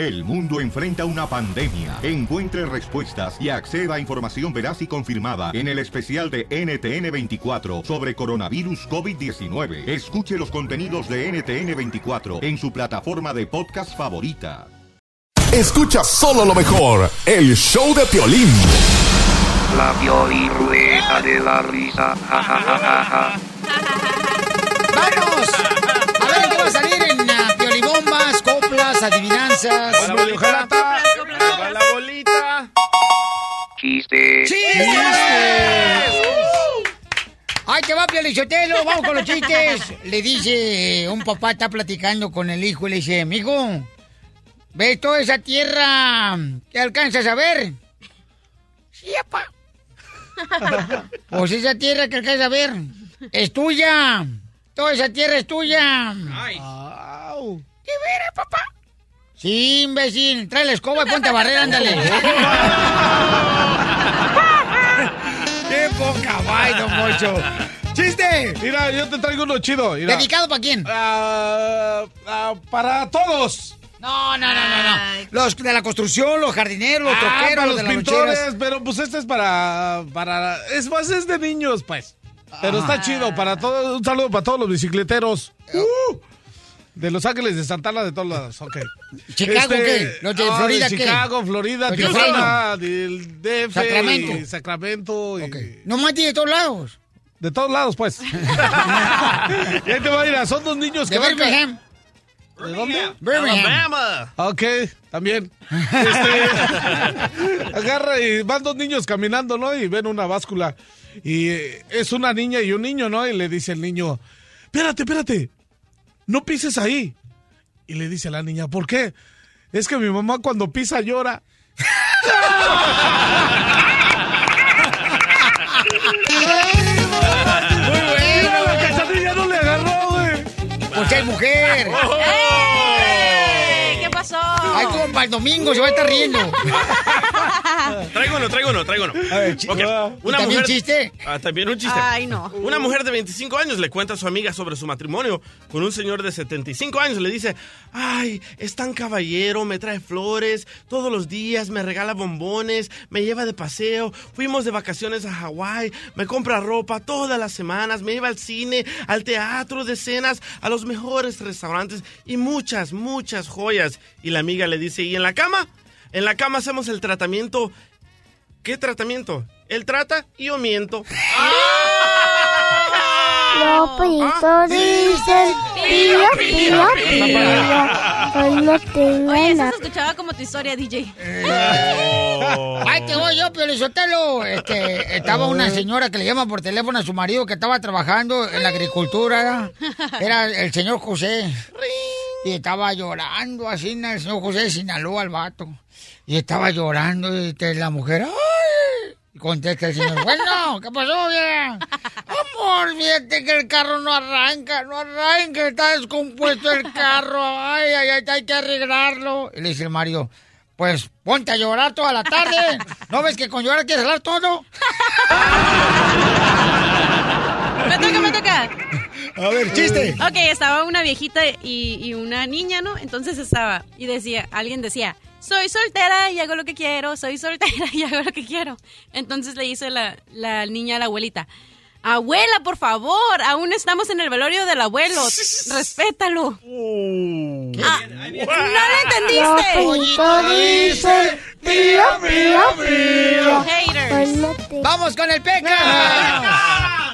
El mundo enfrenta una pandemia. Encuentre respuestas y acceda a información veraz y confirmada en el especial de NTN24 sobre coronavirus COVID-19. Escuche los contenidos de NTN24 en su plataforma de podcast favorita. Escucha solo lo mejor, el show de Piolín. La Pioli Rueda de la Risa. Ja, ja, ja, adivinanzas. Va la bolita, va la bolita. Chiste. ¡Chistes! ¡Ay, te va, Piolichotelo! ¡Vamos con los chistes! Le dice, un papá está platicando con el hijo y le dice, amigo, ¿ves toda esa tierra que alcanzas a ver? Sí, papá. Pues esa tierra que alcanzas a ver es tuya. Toda esa tierra es tuya. Au. ¿Qué veras, papá? Sí, imbécil. Trae la escoba y ponte a barrer, ándale. ¡Qué poca vai, don Mocho! ¡Chiste! Mira, yo te traigo uno chido. mira. ¿Dedicado para quién? Ah, ah, para todos. No, no, no, no, no. Los de la construcción, los jardineros, los Ah, troqueros, para los los de las pintores, pero pues este es para, para, es más, es de niños, pues. Pero está chido, para todos, un saludo para todos los bicicleteros. Uh, de Los Ángeles, de Santana, de todos lados, ok. ¿Chicago qué? ¿Los de ah, Florida de qué? Chicago, Florida, ¿Los de Tijuana, del DF, Sacramento. y Sacramento. y- Ok. No más de todos lados. De todos lados, pues. y ahí te va a ir, son dos niños De que Birmingham. ¿De dónde? Birmingham. Ok, también. Este, agarra y van dos niños caminando, ¿no? Y ven una báscula. Y eh, es una niña y un niño, ¿no? Y le dice el niño, espérate, espérate, no pises ahí. Y le dice la niña, ¿por qué? Es que mi mamá cuando pisa llora. Muy Mira, la bueno. cachanilla no le agarró, güey. Pues es mujer. ¡Ey! ¿Qué pasó? Ay, compa, el domingo se va a estar riendo. Traigo uno, traigo uno, traigo uno. chi- Ok, ¿Y también chiste? Ah, también un chiste. Ay, no. Una mujer de 25 años le cuenta a su amiga sobre su matrimonio con un señor de 75 años. Le dice, ay, es tan caballero, me trae flores todos los días, me regala bombones, me lleva de paseo, fuimos de vacaciones a Hawái, me compra ropa todas las semanas, me lleva al cine, al teatro de cenas, a los mejores restaurantes y muchas, muchas joyas. Y la amiga le dice, ¿y en la cama? En la cama hacemos el tratamiento. ¿Qué tratamiento? Él trata y yo miento. Lopito dice, pío, pío, pío. Hoy no tengo Oye, eso se escuchaba como tu historia, DJ. Ay, te voy yo, Piolizotelo. Este, estaba una señora que le llama por teléfono a su marido que estaba trabajando en la agricultura. Era el señor José. Y estaba llorando así, el señor José de Sinaloa, al vato. Y estaba llorando y este, la mujer, ¡ay! Contesta el señor, bueno, ¿qué pasó, vieja? Amor, fíjate que el carro no arranca, no arranca, está descompuesto el carro. Ay, ay, ay, hay que arreglarlo. Y le dice el marido, pues ponte a llorar toda la tarde. ¿No ves que con llorar quieres hablar todo? Me toca, me toca. A ver, chiste. Ok, estaba una viejita y, y una niña, ¿no? Entonces estaba, y decía, alguien decía, soy soltera y hago lo que quiero, soy soltera y hago lo que quiero. Entonces le dice la, la niña a la abuelita, abuela, por favor, aún estamos en el velorio del abuelo, respétalo. Ah, ¿No lo entendiste? Haters. tengo ¡Vamos con el Pecas!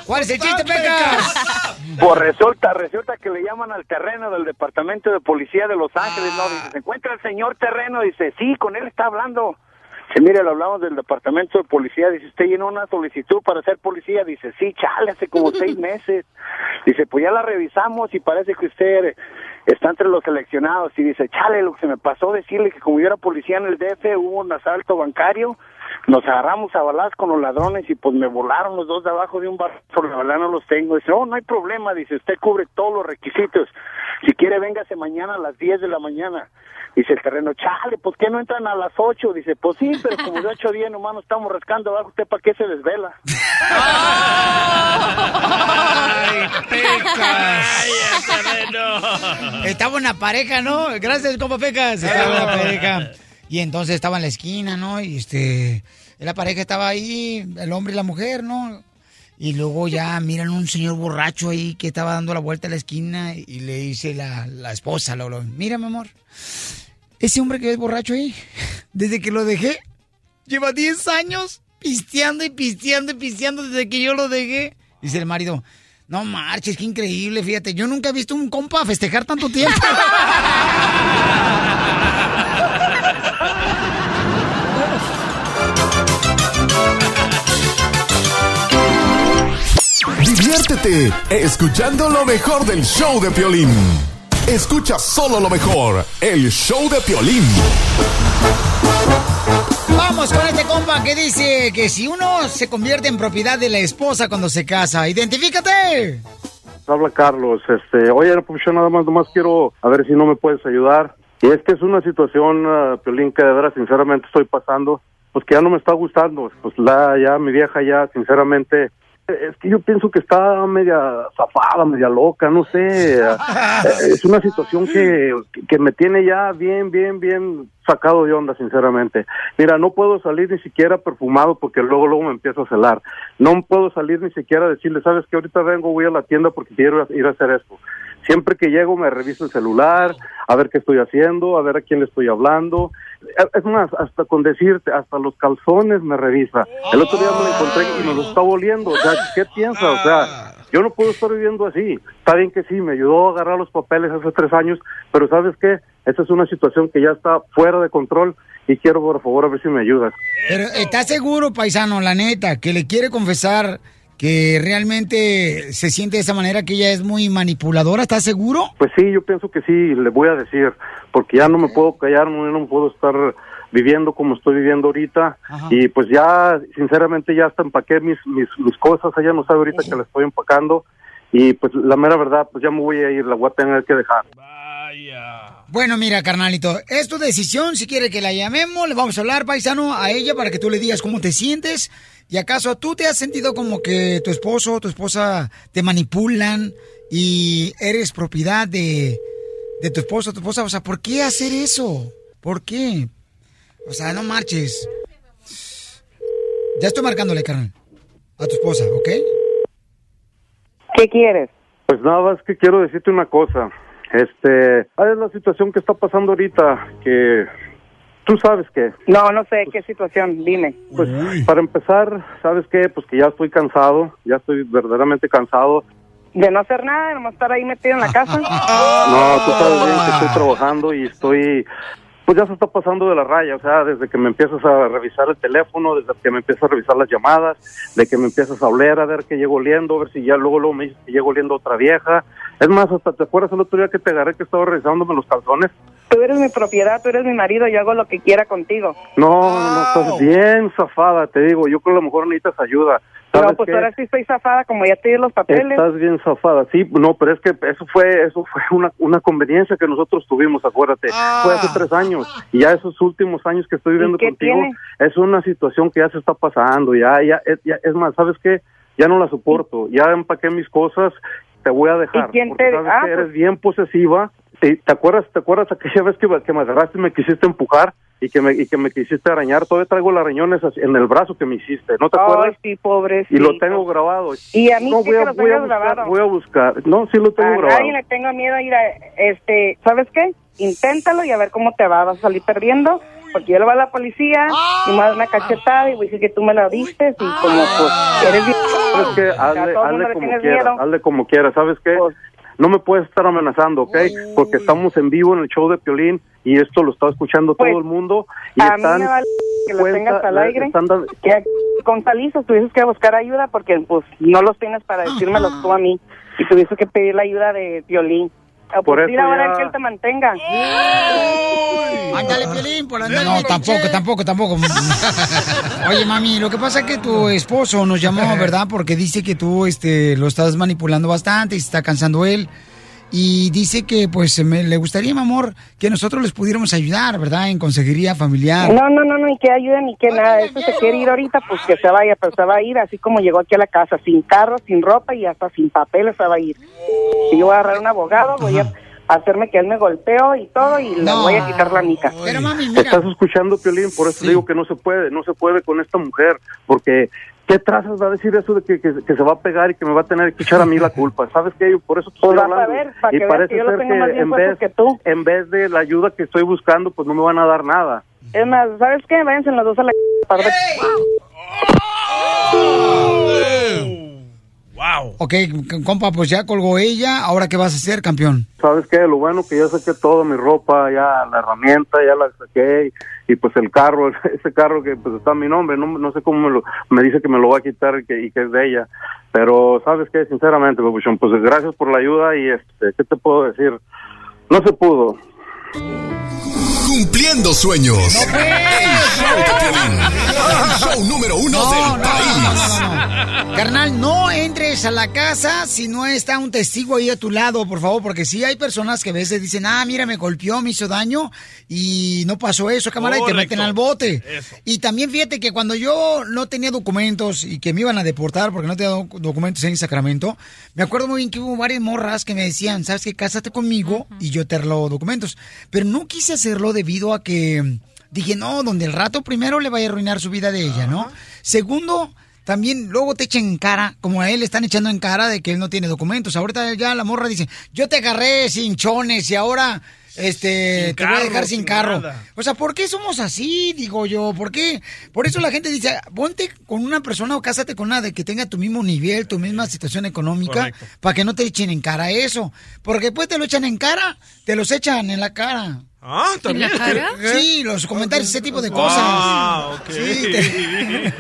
¿Cuál es el chiste, Pecas? Pues resulta, resulta que le llaman al terreno del departamento de policía de Los Ángeles, ¿no? Dice, ¿se encuentra el señor terreno? Dice, sí, con él está hablando. Dice, mire, le hablamos del departamento de policía. Dice, ¿usted llenó una solicitud para ser policía? Dice, sí, chale, hace como seis meses. Dice, pues ya la revisamos y parece que usted está entre los seleccionados. Y dice, chale, lo que se me pasó decirle que como yo era policía en el DF, hubo un asalto bancario nos agarramos a balas con los ladrones y pues me volaron los dos de abajo de un bar, por la verdad no los tengo. Dice, oh, no hay problema, dice, usted cubre todos los requisitos. Si quiere, véngase mañana a las 10 de la mañana. Dice el terreno, chale, ¿por qué no entran a las 8? Dice, pues sí, pero como de 8 a 10 nomás nos estamos rascando abajo, ¿usted para qué se desvela? ¡Ay, pecas! Estaba una pareja, ¿no? Gracias, compa Pecas. Estaba una pareja. Y entonces estaba en la esquina, ¿no? Y este, la pareja estaba ahí, el hombre y la mujer, ¿no? Y luego ya miran un señor borracho ahí que estaba dando la vuelta a la esquina y le dice la, la esposa, lo, lo, mira, mi amor, ese hombre que es borracho ahí, desde que lo dejé, lleva 10 años pisteando y pisteando y pisteando desde que yo lo dejé. Dice el marido, no marches, qué increíble, fíjate, yo nunca he visto un compa festejar tanto tiempo. Diviértete escuchando lo mejor del show de Piolín. Escucha solo lo mejor, el show de Piolín. Vamos con este compa que dice que si uno se convierte en propiedad de la esposa cuando se casa, identifícate. Habla Carlos, este, oye, pues yo nada más, nomás quiero a ver si no me puedes ayudar. Y es que es una situación, uh, Piolín, que de verdad sinceramente estoy pasando, pues que ya no me está gustando. Pues la, ya mi vieja ya sinceramente es que yo pienso que está media zafada, media loca, no sé. Es una situación que, que me tiene ya bien, bien, bien sacado de onda, sinceramente. Mira, no puedo salir ni siquiera perfumado porque luego, luego me empiezo a celar. No puedo salir ni siquiera a decirle, sabes que ahorita vengo, voy a la tienda porque quiero ir a hacer esto. Siempre que llego me reviso el celular, a ver qué estoy haciendo, a ver a quién le estoy hablando. Es más, hasta con decirte, hasta los calzones me revisa. El otro día me lo encontré y me lo está volviendo. O sea, ¿qué piensa? O sea, yo no puedo estar viviendo así. Está bien que sí, me ayudó a agarrar los papeles hace tres años, pero ¿sabes qué? Esta es una situación que ya está fuera de control y quiero, por favor, a ver si me ayudas. Pero ¿está seguro, paisano, la neta, que le quiere confesar que realmente se siente de esa manera, que ella es muy manipuladora? ¿Estás seguro? Pues sí, yo pienso que sí, le voy a decir, porque ya no me puedo callar, no, no puedo estar viviendo como estoy viviendo ahorita y pues ya sinceramente ya hasta empaqué mis, mis, mis cosas, ella no sabe ahorita que la estoy empacando y pues la mera verdad pues ya me voy a ir, la voy a tener que dejar. Bueno, mira, carnalito, es tu decisión. Si quiere que la llamemos, le vamos a hablar, paisano, a ella para que tú le digas cómo te sientes. ¿Y acaso tú te has sentido como que tu esposo o tu esposa te manipulan y eres propiedad de, de tu esposo o tu esposa? O sea, ¿por qué hacer eso? ¿Por qué? O sea, no marches. Ya estoy marcándole, carnal, a tu esposa, ¿ok? ¿Qué quieres? Pues nada más que quiero decirte una cosa. Este, es la situación que está pasando ahorita, que tú sabes que. No, no sé qué situación, dime. Pues para empezar, ¿sabes qué? Pues que ya estoy cansado, ya estoy verdaderamente cansado. De no hacer nada, de no estar ahí metido en la casa. No, tú sabes bien que estoy trabajando y estoy pues ya se está pasando de la raya, o sea, desde que me empiezas a revisar el teléfono, desde que me empiezas a revisar las llamadas, de que me empiezas a oler, a ver que llego oliendo, a ver si ya luego, luego me dices que llego oliendo otra vieja. Es más, hasta te acuerdas el otro día que te agarré que estaba revisándome los calzones. Tú eres mi propiedad, tú eres mi marido, yo hago lo que quiera contigo. No, no, no, estás bien zafada, te digo, yo creo que a lo mejor necesitas ayuda. No, pues ahora sí estoy zafada, como ya te di los papeles. Estás bien zafada, sí, no, pero es que eso fue eso fue una, una conveniencia que nosotros tuvimos, acuérdate. Fue hace tres años y ya esos últimos años que estoy viviendo contigo tiene? es una situación que ya se está pasando, ya, ya, ya, es más, ¿sabes qué? Ya no la soporto, ya empaqué mis cosas, te voy a dejar. ¿Y quién porque te- sabes ah, que pues- eres bien posesiva. ¿Te, te acuerdas, te acuerdas aquella vez que, que me agarraste y me quisiste empujar? Y que, me, y que me quisiste arañar, todavía traigo los arañones así- en el brazo que me hiciste, ¿no te acuerdas? Ay, sí, pobre. Y lo tengo grabado. Y a mí no, sí voy que a, lo voy a buscar, grabado. voy a buscar. No, sí lo tengo A grabado. nadie le tengo miedo a ir a, este, ¿sabes qué? Inténtalo y a ver cómo te va, vas a salir perdiendo, porque yo le voy a la policía y me a dar una cachetada y voy a decir que tú me la diste y como pues eres bien... ¿Sabes qué? a Hazle, hazle como tienes quiera, miedo. Pues hazle como quiera, ¿sabes qué? No me puedes estar amenazando, ¿ok? Porque estamos en vivo en el show de Piolín y esto lo está escuchando Pues, todo el mundo y a mí están... me vale que lo cuenta- tengas al aire. están dando- Que con Salizos tuvieses que buscar ayuda porque pues no los tienes para decírmelos tú a mí y tuvieses que pedir la ayuda de violín. Por eso mira ahora ya- que él te mantenga. Ándale, Piolín, por andar No, tampoco, tampoco, tampoco. Oye, mami, lo que pasa es que tu esposo nos llamó, ¿verdad? Porque dice que tú este, lo estás manipulando bastante y se está cansando él. Y dice que, pues, me, le gustaría, mi amor, que nosotros les pudiéramos ayudar, ¿verdad? En consejería familiar. No, no, no, no, ni que ayude ni que nada. Eso se quiere ir ahorita, pues que se vaya, pero se va a ir así como llegó aquí a la casa, sin carro, sin ropa y hasta sin papeles se va a ir. Y yo voy a agarrar un abogado, voy a hacerme que él me golpeó y todo y le voy a quitar la mica. Pero mami, Estás escuchando, Piolín, por eso te digo que no se puede, no se puede con esta mujer, porque ¿qué trazas va a decir eso de que, que- que se va a pegar y que me va a tener que echar a mí la culpa? ¿Sabes qué? Yo por eso te Pues estoy hablando. ver, y que parece que ser bien en vez, que tú. en vez de la ayuda que estoy buscando, pues no me van a dar nada. Es más, ¿sabes qué? Váyanse los dos a la par de... Wow. Ok, compa, pues ya colgó ella. ¿Ahora qué vas a hacer, campeón? ¿Sabes qué? Lo bueno que ya saqué toda mi ropa, ya la herramienta, ya la saqué y, y, pues el carro, ese carro que pues está a mi nombre, no, no sé cómo me lo, me dice que me lo va a quitar y que, y que es de ella. Pero ¿sabes qué? Sinceramente, pues gracias por la ayuda y este, ¿qué te puedo decir? No se pudo. Cumpliendo sueños. El show de Piolín. El show número uno No, del no, país. no, no, no. Carnal, no entres a la casa si no está un testigo ahí a tu lado, por favor, porque sí hay personas que a veces dicen, ah, mira, me golpeó, me hizo daño y no pasó eso, cámara, y te meten al bote. Eso. Y también fíjate que cuando yo no tenía documentos y que me iban a deportar porque no tenía doc- documentos en Sacramento, me acuerdo muy bien que hubo varias morras que me decían, ¿sabes qué? Cásate conmigo y yo te arreglo documentos. Pero no quise hacerlo debido a que dije, no, donde el rato primero le vaya a arruinar su vida de ella, ¿no? Segundo, también luego te echan en cara, como a él le están echando en cara de que él no tiene documentos. Ahorita ya la morra dice, yo te agarré sin chones y ahora este Sin te voy a dejar sin sin carro. nada. O sea, ¿por qué somos así? Digo yo, ¿por qué? Por eso la gente dice, ponte con una persona o cásate con una de que tenga tu mismo nivel, tu misma situación económica, Correcto. para que no te echen en cara eso. Porque después te lo echan en cara, te los echan en la cara. Ah, también. Sí, los comentarios, ese tipo de cosas. Ah, ok. Sí, te-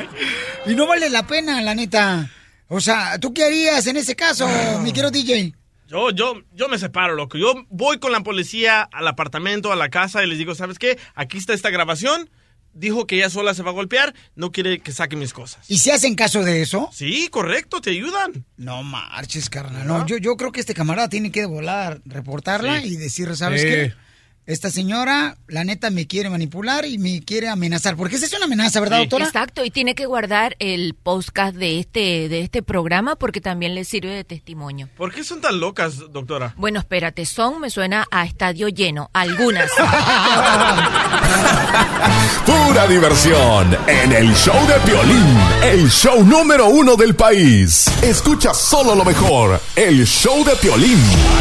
y no vale la pena, la neta. O sea, ¿tú qué harías en ese caso, mi querido DJ? Yo, yo, yo me separo, loco. Yo voy con la policía al apartamento, a la casa y les digo, ¿sabes qué? Aquí está esta grabación. Dijo que ella sola se va a golpear. No quiere que saque mis cosas. ¿Y si hacen caso de eso? Sí, correcto, te ayudan. No marches, carnal. No, yo, yo creo que este camarada tiene que volar, reportarla Sí. y decir, ¿sabes Sí. qué? Esta señora, la neta, me quiere manipular y me quiere amenazar. Porque esa es una amenaza, ¿verdad, doctora? Exacto, y tiene que guardar el podcast de este de este programa porque también le sirve de testimonio. ¿Por qué son tan locas, doctora? Bueno, espérate, son me suena a estadio lleno, algunas. Pura diversión en el show de Piolín, el show número uno del país. Escucha solo lo mejor, el show de Piolín.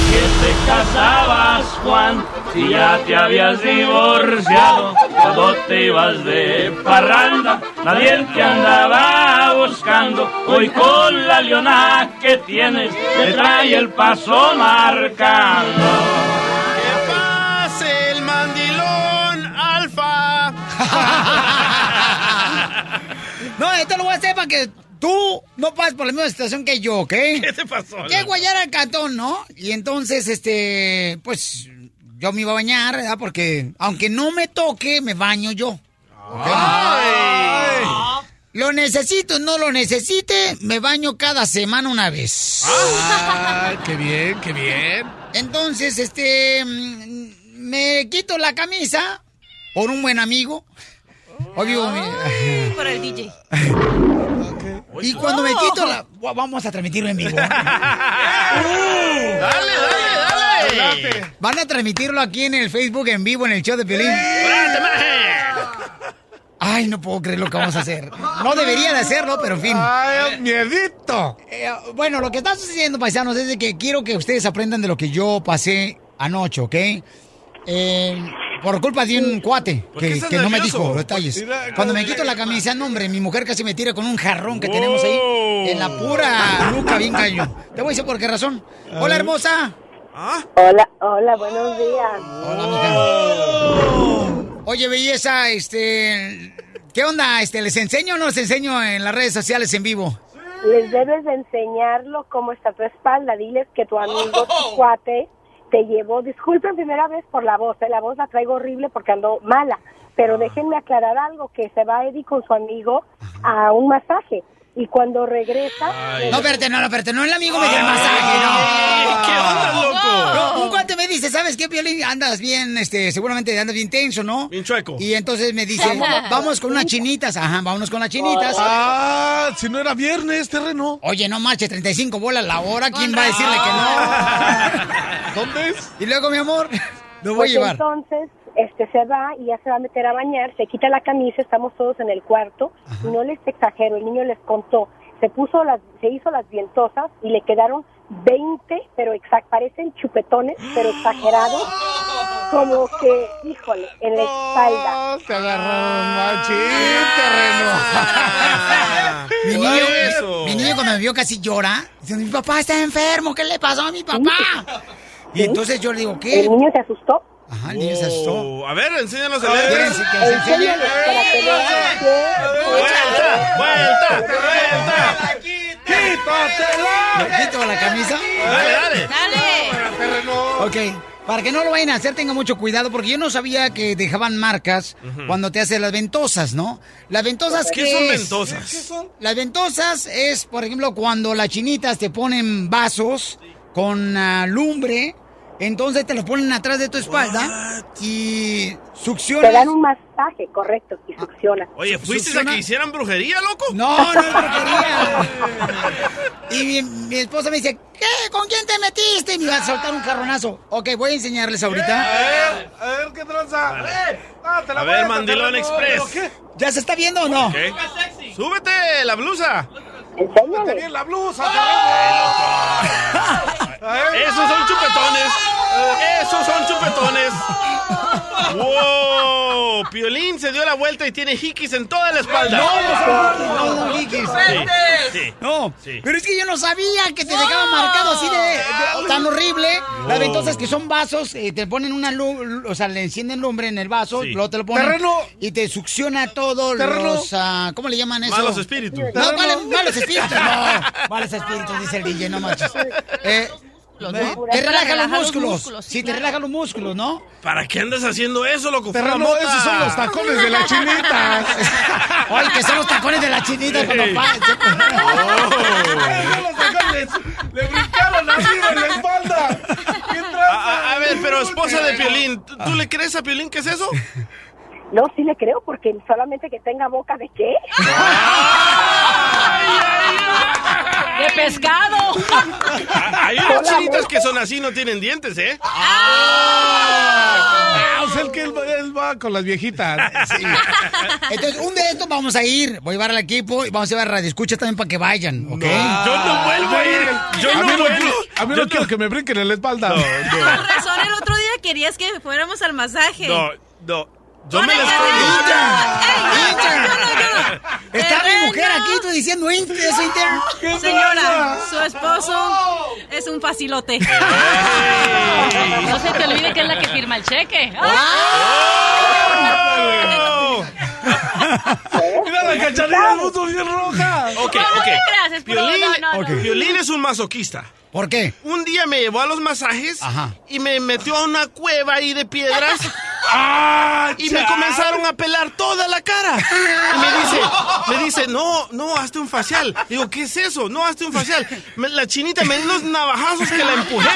que te casabas, Juan, si ya te habías divorciado, todo te ibas de parranda, nadie te andaba buscando, hoy con la leona que tienes, te trae el paso marcando. ¡Que pase el mandilón alfa! No, esto lo voy a hacer para que tú no pases por la misma situación que yo, ¿ok? ¿Qué te pasó? Llego ayer al cantón, ¿no? Y entonces, este, pues, yo me iba a bañar, ¿verdad? Porque aunque no me toque, me baño yo. ¿ok? Lo necesito, no lo necesite, me baño cada semana una vez. Ay, qué bien, qué bien. Entonces, este, mm, me quito la camisa por un buen amigo. Obvio, mi- Por el DJ. y cuando me quito la... Vamos a transmitirlo en vivo. ¡Dale, dale, Van a transmitirlo aquí en el Facebook en vivo en el show de Piolín. Ay, no puedo creer lo que vamos a hacer. No debería de hacerlo, pero en fin. Ay, miedito. Eh, bueno, lo que está sucediendo, paisanos, es de que quiero que ustedes aprendan de lo que yo pasé anoche, ¿ok? Eh, por culpa de un cuate ¿Por qué que, no me dijo los detalles. Cuando me quito la camisa, no, hombre, mi mujer casi me tira con un jarrón que tenemos ahí en la pura nuca, bien gallo. Te voy a decir por qué razón. Hola, hermosa. ¿Ah? Hola, hola, buenos días. Hola, mija. Oye, belleza, este... ¿Qué onda? Este, ¿Les enseño o no les enseño en las redes sociales en vivo? Les debes de enseñarlo cómo está tu espalda. Diles que tu amigo, tu cuate, se llevó, disculpen primera vez por la voz, ¿eh? la voz la traigo horrible porque ando mala, pero déjenme aclarar algo, que se va Eddie con su amigo a un masaje y cuando regresa... No, espérate, no, no, espérate, no el amigo me dio el masaje, no. ¿Qué onda, loco? No, un cuate me dice, ¿sabes qué, Piolín? Andas bien, este, seguramente andas bien tenso, ¿no? Bien chueco. Y entonces me dice, vamos con unas chinitas, ajá, vámonos con las chinitas. Ah, si no era viernes, terreno. Oye, no marche, 35 bolas la hora, ¿quién va a decirle que no? ¿Dónde es? Y luego, mi amor, lo voy Pues a llevar. entonces, este se va y ya se va a meter a bañar, se quita la camisa, estamos todos en el cuarto y no les exagero, el niño les contó, se puso las, se hizo las vientosas y le quedaron 20, pero exact, parecen chupetones, pero exagerados, como que, híjole, en la espalda. Te agarraron machín, terreno. Mi niño, eso. mi niño cuando me vio casi llora, diciendo, mi papá está enfermo, ¿qué le pasó a mi papá? Y entonces yo le digo, ¿qué? El niño se asustó. Ajá, se asustó. Oh, a ver, enséñanos el ¿Quieren dedo. que se enseñe? Vuelta, vuelta, vuelta. ¿Me quito la camisa? Dale, dale. Dale. Ok, para que no lo vayan a hacer, tengan mucho cuidado, porque yo no sabía que dejaban marcas cuando te hacen las ventosas, ¿no? Las ventosas, ¿Qué ¿qué, son es? ventosas? Las ventosas es, por ejemplo, cuando las chinitas te ponen vasos con ah, lumbre, entonces te los ponen atrás de tu espalda y Te succionas. dan un masaje, correcto, y succiona. Oye, ¿fuiste a ¿Succiona? que hicieran brujería, loco? No, no es brujería. Y mi, mi esposa me dice, ¿qué? ¿Con quién te metiste? Y me va a soltar un carronazo. Ok, voy a enseñarles ahorita. A ver, a ver qué tranza. Ah, te la A voy ver, Mandilón Express. ¿Ya se está viendo o no? ¿Qué? ¡Súbete la blusa! Enséñale. Bien la blusa, ¡Esos son chupetones! ¡Esos son chupetones! ¡Wow! Piolín se dio la vuelta y tiene hikis en toda la espalda. No, no no, no, Kikis. Sí, sí. No, Sí. pero es que yo no sabía que te dejaban marcado así de, de- tan horrible. Las ventosas que son vasos, eh, te ponen una luz, o sea, le encienden lumbre en el vaso, Sí. luego te lo ponen Terreno. y te succiona todo Terreno. los, ah, ¿cómo le llaman eso? Malos espíritus. No, Terreno. vale- malos espíritus, no. Malos espíritus, dice el DJ, no manches. Eh, Los eh, músculos. te relaja los los músculos. músculos, Sí, sí, te claro. relaja los músculos, ¿no? ¿Para qué andas haciendo eso, loco? Terreno, mota. esos son los tacones de la chinita. Ay, que son los tacones de la chinita cuando los tacones. Le brincaron arriba en la espalda. ¿Qué A, a- ver, pero esposa de Piolín, ¿tú, tú le crees a Piolín qué es eso? No, sí le creo, porque solamente que tenga boca de qué. De pescado. Ah, Hay unas chinitas que son así, no tienen dientes, ¿eh? Ah, o sea, el que él, va- él va con las viejitas. Entonces, un de estos vamos a ir. Voy a llevar al equipo y vamos a llevar a Radio Escucha también para que vayan, ¿ok? Yo no vuelvo a ir. Yo a mí no no, vuelvo. quiero- a mí no Yo quiero que me brinquen en la espalda. Con razón, el otro día querías que fuéramos al masaje. No, no. Yo me la estoy... Inter. Está mi mujer aquí, tú diciendo eso Inter. Señora, su esposo es un facilote. No se te olvide que es la que firma el cheque. ¡Oh! Mira la del mundo bien roja. Ok, No, ok. creas, es puro- Piolín, no, no, no. Piolín es un masoquista. ¿Por qué? Un día me llevó a los masajes Ajá. y me metió a una cueva ahí de piedras Ah, y me comenzaron a pelar toda la cara. Y me dice, me dice, no, no, hazte un facial. Digo, ¿qué es eso? No, hazte un facial. Me- la chinita me dio unos navajazos que la empujé.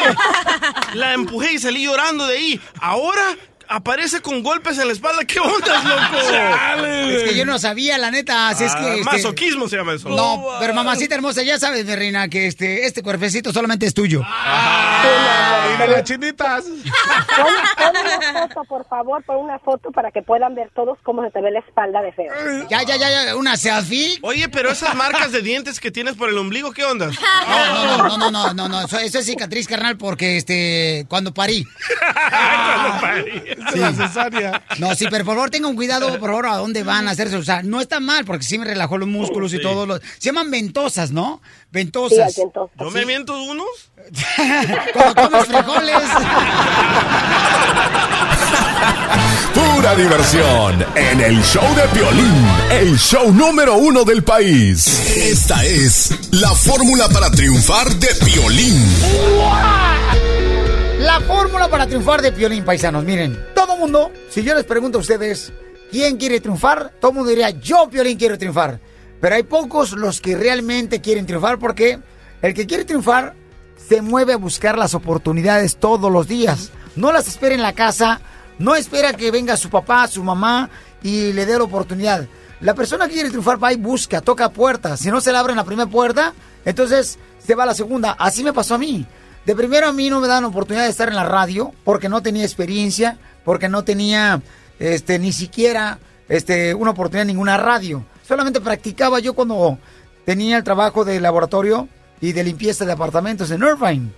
La empujé y salí llorando de ahí. Ahora aparece con golpes en la espalda. ¿Qué ondas, loco? Es que yo no sabía, la neta, así es Ah, que... este, masoquismo se llama eso. No, pero mamacita hermosa, ya sabes, mi reina, que este, este cuerpecito solamente es tuyo. Y de las chinitas. Pon, pon una foto, por favor, pon una foto para que puedan ver todos cómo se te ve la espalda de feo. Ya, ya, ya, ya, una selfie. Oye, pero esas marcas de dientes que tienes por el ombligo, ¿qué ondas? No, no, no, no, no, no, no, no, eso, eso es cicatriz, carnal, porque este, cuando parí. Cuando parí. Es la cesárea. No, sí, pero por favor tengan cuidado, por favor, a dónde van a hacerse. O sea, no está mal, porque sí me relajó los músculos y Sí. todo. Lo... Se llaman ventosas, ¿no? Sí, Ventosas. ¿Yo me miento unos? Cuando comes frijoles. Pura diversión en el show de Piolín, el show número uno del país. Esta es la fórmula para triunfar de Piolín. Para triunfar de Piolín, paisanos. Miren, todo mundo, si yo les pregunto a ustedes, ¿quién quiere triunfar? Todo mundo diría, yo, Piolín, quiero triunfar. Pero hay pocos los que realmente quieren triunfar porque el que quiere triunfar se mueve a buscar las oportunidades todos los días. No las espera en la casa, no espera que venga su papá, su mamá y le dé la oportunidad. La persona que quiere triunfar va y busca, toca puertas. Si no se le abren la primera puerta, entonces se va a la segunda. Así me pasó a mí. De primero a mí no me dan oportunidad de estar en la radio porque no tenía experiencia, porque no tenía este ni siquiera este una oportunidad en ninguna radio. Solamente practicaba yo cuando tenía el trabajo de laboratorio y de limpieza de apartamentos en Irvine.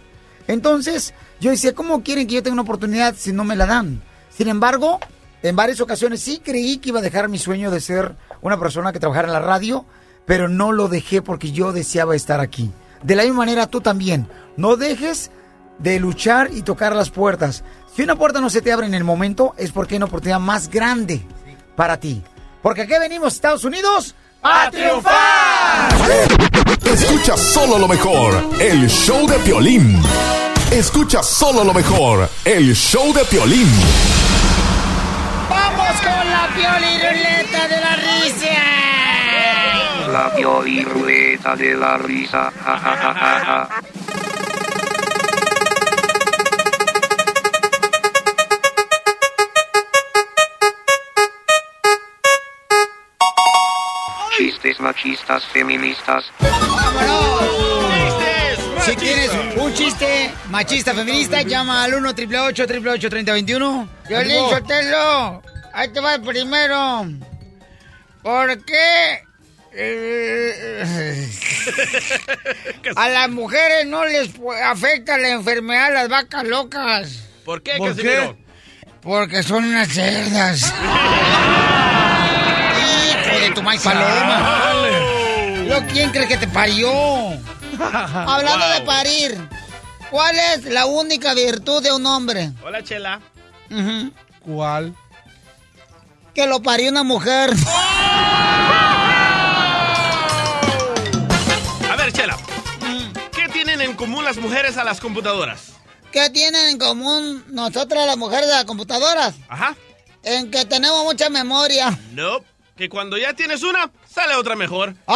Entonces, yo decía, ¿cómo quieren que yo tenga una oportunidad si no me la dan? Sin embargo, en varias ocasiones sí creí que iba a dejar mi sueño de ser una persona que trabajara en la radio, pero no lo dejé porque yo deseaba estar aquí. De la misma manera, tú también. No dejes de luchar y tocar las puertas. Si una puerta no se te abre en el momento, es porque hay una oportunidad más grande para ti. Porque aquí venimos, Estados Unidos, a triunfar. Escucha solo lo mejor, el show de Piolín. Escucha solo lo mejor, el show de Piolín. ¡Vamos con la pioliruleta de la risa! La pioliruleta de la risa. Ja, ja, ja, ja, ja. Chistes machistas feministas. Si tienes un chiste machista feminista, llama al 1 888 3021 Violín. Sotelo, ahí te va el primero. ¿Por qué eh, a las mujeres no les afecta la enfermedad de las vacas locas? ¿Por qué, ¿Por Casimiro? Porque son unas cerdas. Hijo de tu maíz paloma. ¿Lo quién crees que te parió? Hablando de parir, ¿cuál es la única virtud de un hombre? Hola, Chela. ¿Cuál? Que lo parió una mujer. A común las mujeres a las computadoras? ¿Qué tienen en común nosotras las mujeres de las computadoras? Ajá. En que tenemos mucha memoria. No. Que cuando ya tienes una, sale otra mejor.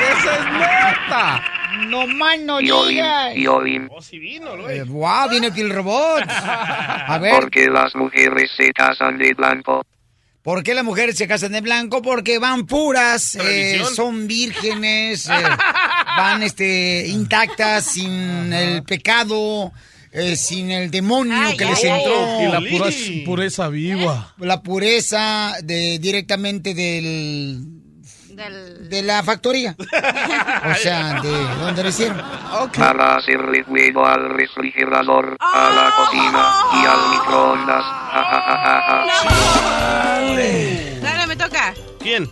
¡Esa es neta! No más no Piolín, digas. piolín. Eh, wow, viene el robot. A ver, Porque las mujeres se casan de blanco. ¿Por qué las mujeres se casan de blanco? Porque van puras, eh, son vírgenes, eh, van este, intactas, sin el pecado, eh, sin el demonio que les entró. Y la pura, pureza viva. La pureza de, directamente del, de la factoría. O sea, de donde lo hicieron. Para hacerle juego al refrigerador, a la cocina y al microondas. Ja, ja, ja. Dale, me toca. ¿Quién?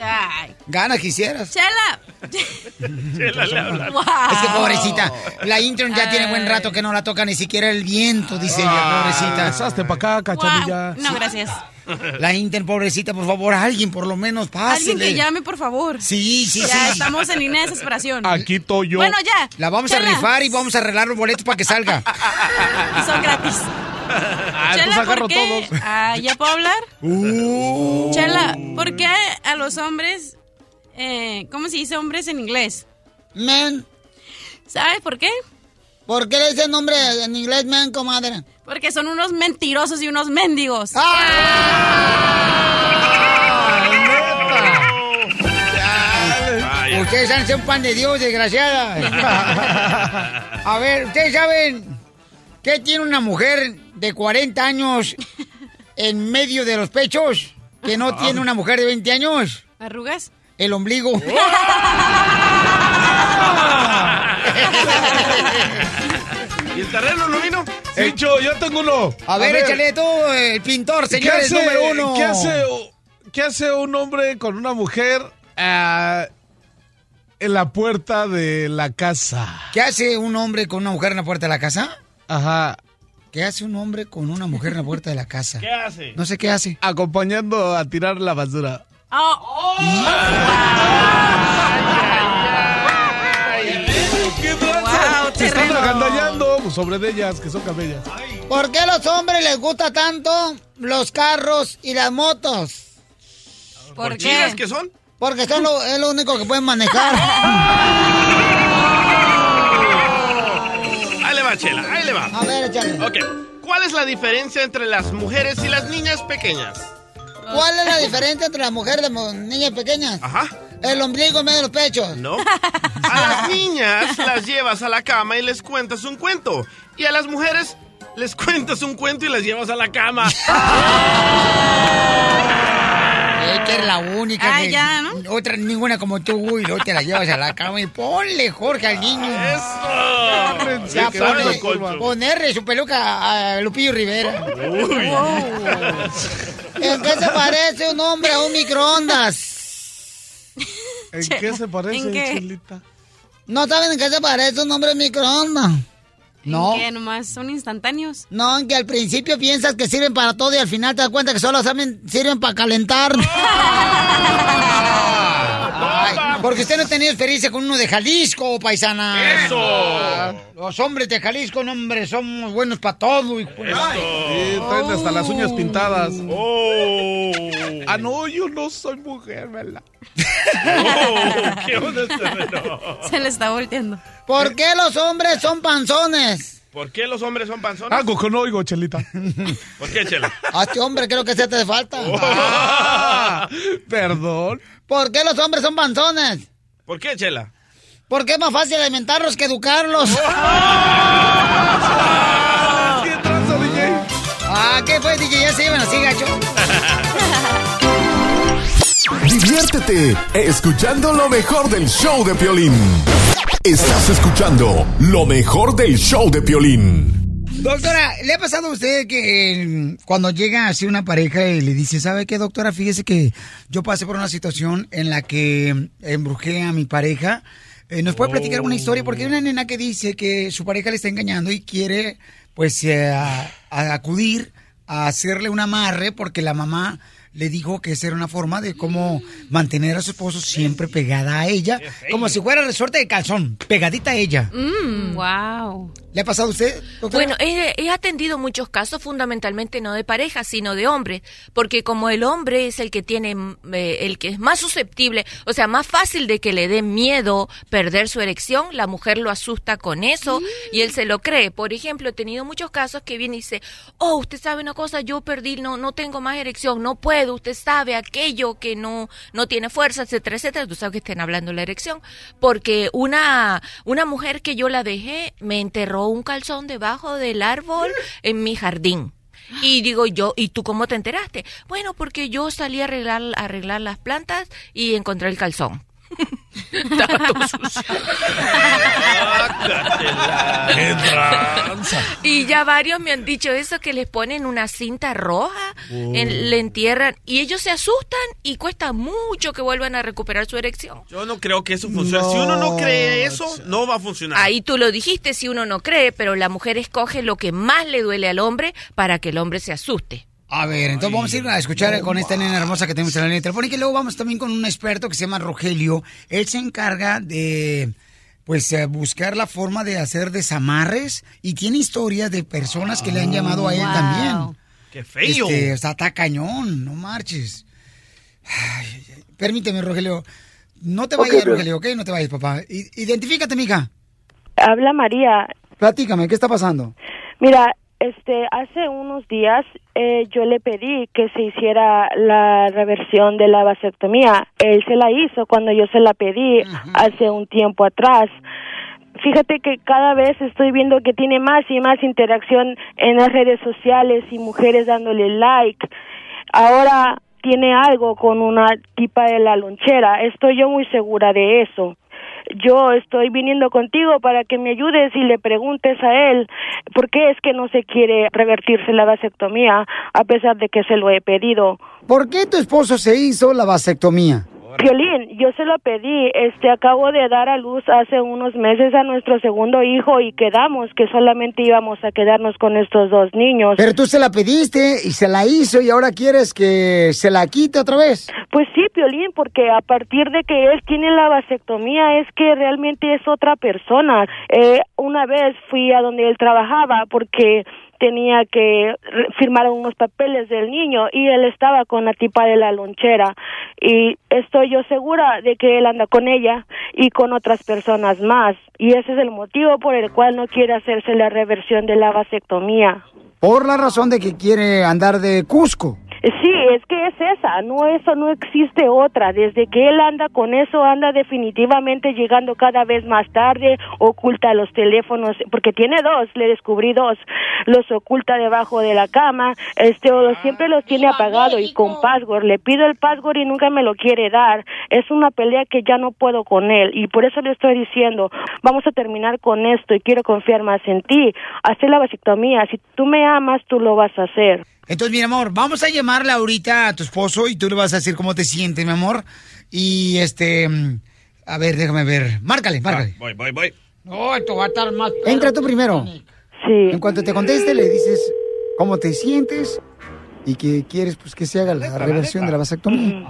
Ay. Ganas quisieras. Chela. Chela le habla. Wow. Es que pobrecita, la intern ya tiene buen rato que no la toca ni siquiera el viento, dice ella, pobrecita. Pasaste para acá, cachanilla. No, gracias. La intern, pobrecita, por favor, alguien por lo menos pásele. Alguien que llame, por favor. Sí, sí, ya sí. estamos en línea de desesperación. Aquí estoy yo. Bueno, ya. La vamos a Chela. rifar y vamos a arreglar los boletos para que salga. Y son gratis. Ah, Chela, entonces agarro ¿por qué? todos. Ah, ¿Ya puedo hablar? Uh. Chela, ¿por qué a los hombres... Eh, ¿Cómo se dice hombres en inglés? Men. ¿Sabes por qué? ¿Por qué le dicen nombre en inglés, man, comadre? Porque son unos mentirosos y unos mendigos. Ustedes han sido un pan de Dios, desgraciada. A ver, ¿ustedes saben qué tiene una mujer de 40 años en medio de los pechos que no tiene una mujer de 20 años? ¿Arrugas? El ombligo. ¿Y el terreno no vino? Sincho, yo tengo uno. A ver, échale tú, el pintor, ¿Qué señores, hace, número uno. ¿qué hace, qué hace un hombre con una mujer ah, en la puerta de la casa? ¿Qué hace un hombre con una mujer en la puerta de la casa? Ajá. ¿Qué hace un hombre con una mujer en la puerta de la casa? ¿Qué hace? No sé qué hace. Acompañando a tirar la basura. Oh. ¿Qué Wow, Se están terreno. Sobre de ellas, que son camellas. ¿Por qué a los hombres les gusta tanto los carros y las motos? ¿Por qué? chidas que son? Porque son lo, es lo único que pueden manejar. Ahí le va, Chela, ahí le va. A ver, échale. Ok. ¿Cuál es la diferencia entre las mujeres y las niñas pequeñas? ¿Cuál es la diferencia entre las mujeres y las niñas pequeñas? Ajá. El ombligo en medio de los pechos. No. A las niñas las llevas a la cama y les cuentas un cuento. Y a las mujeres les cuentas un cuento y las llevas a la cama. Es que eres la única. Ah, que- ya, Otra, ninguna como tú, y luego te la llevas a la cama y ponle, Jorge, al niño. ¡Eso! Ya pone, ponerle su peluca a Lupillo Rivera. ¿En qué se parece un hombre a un microondas? ¿En qué se parece, ¿En qué? Chelita? ¿No saben en qué se parece un hombre microondas? No. Que nomás son instantáneos. No, en que al principio piensas que sirven para todo y al final te das cuenta que solo saben, sirven para calentar. Ay, porque usted no ha tenido experiencia con uno de Jalisco, paisana. ¡Eso! Los hombres de Jalisco, no, hombre, son muy buenos para todo. hijo Sí, traen hasta las uñas pintadas. ¡Oh! Ah, no, yo no soy mujer, ¿verdad? Oh, ¿Qué onda este reloj? Se le está volteando. ¿Por qué los hombres son panzones? ¿Por qué los hombres son panzones? Algo que no oigo, Chelita. ¿Por qué, Chela? A este hombre creo que se te falta. Ah, Perdón. ¿Por qué los hombres son panzones? ¿Por qué, Chela? Porque es más fácil alimentarlos que educarlos. ¿Qué tranza, DJ? Ah, ¿qué fue, DJ? ¿Ya se iban así, gacho? Diviértete escuchando lo mejor del show de Piolín. Estás escuchando lo mejor del show de Piolín. Doctora, ¿le ha pasado a usted que eh, cuando llega así una pareja y le dice, ¿sabe qué, doctora? Fíjese que yo pasé por una situación en la que embrujé a mi pareja. Eh, ¿Nos puede platicar una historia? Porque hay una nena que dice que su pareja le está engañando y quiere, pues, eh, acudir a hacerle un amarre porque la mamá le dijo que esa era una forma de cómo mantener a su esposo siempre pegada a ella, como si fuera resorte de calzón, pegadita a ella. wow. ¿Le ha pasado a usted? Bueno, he, atendido muchos casos, fundamentalmente no de pareja, sino de hombres, porque como el hombre es el que tiene, eh, el que es más susceptible, o sea, más fácil de que le dé miedo perder su erección, la mujer lo asusta con eso y él se lo cree. Por ejemplo, he tenido muchos casos que viene y dice, oh, usted sabe una cosa, yo perdí, no, no tengo más erección, no puedo, usted sabe aquello que no, no tiene fuerza, etcétera, etcétera. Tú sabes que estén hablando de la erección, porque una, una mujer que yo la dejé me enterró un calzón debajo del árbol en mi jardín. Y digo yo, ¿y tú cómo te enteraste? Bueno, porque yo salí a arreglar, a arreglar las plantas y encontré el calzón. Estaba todo sucio. ¡Qué tranza! Y ya varios me han dicho eso, que les ponen una cinta roja, en- le entierran y ellos se asustan y cuesta mucho que vuelvan a recuperar su erección. Yo no creo que eso funcione. Si uno no cree eso, no va a funcionar. Ahí tú lo dijiste, si uno no cree, pero la mujer escoge lo que más le duele al hombre para que el hombre se asuste. A ver, entonces vamos a ir a escuchar con esta nena hermosa que tenemos en la línea telefónica y luego vamos también con un experto que se llama Rogelio. Él se encarga de, pues, eh, buscar la forma de hacer desamarres y tiene historias de personas que le han llamado a él Wow. también. ¡Qué feo! Este, o sea, está cañón, no marches. Ay. Permíteme, Rogelio. No te vayas, pero- Rogelio, ¿ok? No te vayas, papá. I- identifícate, mija. Habla María. Platícame, ¿qué está pasando? Mira, este, hace unos días eh, yo le pedí que se hiciera la reversión de la vasectomía. Él se la hizo cuando yo se la pedí hace un tiempo atrás. Fíjate que cada vez estoy viendo que tiene más y más interacción en las redes sociales y mujeres dándole like. Ahora tiene algo con una tipa de la lonchera. Estoy yo muy segura de eso yo estoy viniendo contigo para que me ayudes y le preguntes a él por qué es que no se quiere revertirse la vasectomía a pesar de que se lo he pedido. ¿Por qué tu esposo se hizo la vasectomía? Piolín, yo se lo pedí, este, acabo de dar a luz hace unos meses a nuestro segundo hijo y quedamos que solamente íbamos a quedarnos con estos dos niños. Pero tú se la pediste y se la hizo y ahora quieres que se la quite otra vez. Pues sí, Piolín, porque a partir de que él tiene la vasectomía es que realmente es otra persona. Eh, una vez fui a donde él trabajaba porque tenía que firmar unos papeles del niño y él estaba con la tipa de la lonchera y estoy yo segura de que él anda con ella y con otras personas más y ese es el motivo por el cual no quiere hacerse la reversión de la vasectomía. Por la razón de que quiere andar de Cusco. Sí, es que es esa, no eso no existe otra. Desde que él anda con eso anda definitivamente llegando cada vez más tarde, oculta los teléfonos porque tiene dos, le descubrí dos, los oculta debajo de la cama, este o siempre los tiene apagado y con password. Le pido el password y nunca me lo quiere dar. Es una pelea que ya no puedo con él y por eso le estoy diciendo, vamos a terminar con esto y quiero confiar más en ti. Hacer la vasectomía, si tú me amas, tú lo vas a hacer. Entonces, mi amor, vamos a llamarle ahorita a tu esposo y tú le vas a decir cómo te sientes, mi amor. Y este, mm, a ver, déjame ver. Márcale, márcale. Voy, voy, voy. No, esto va a estar más. Entra tú primero. Sí. En cuanto te conteste, le dices cómo te sientes y que quieres pues que se haga la reversión de la vasectomía.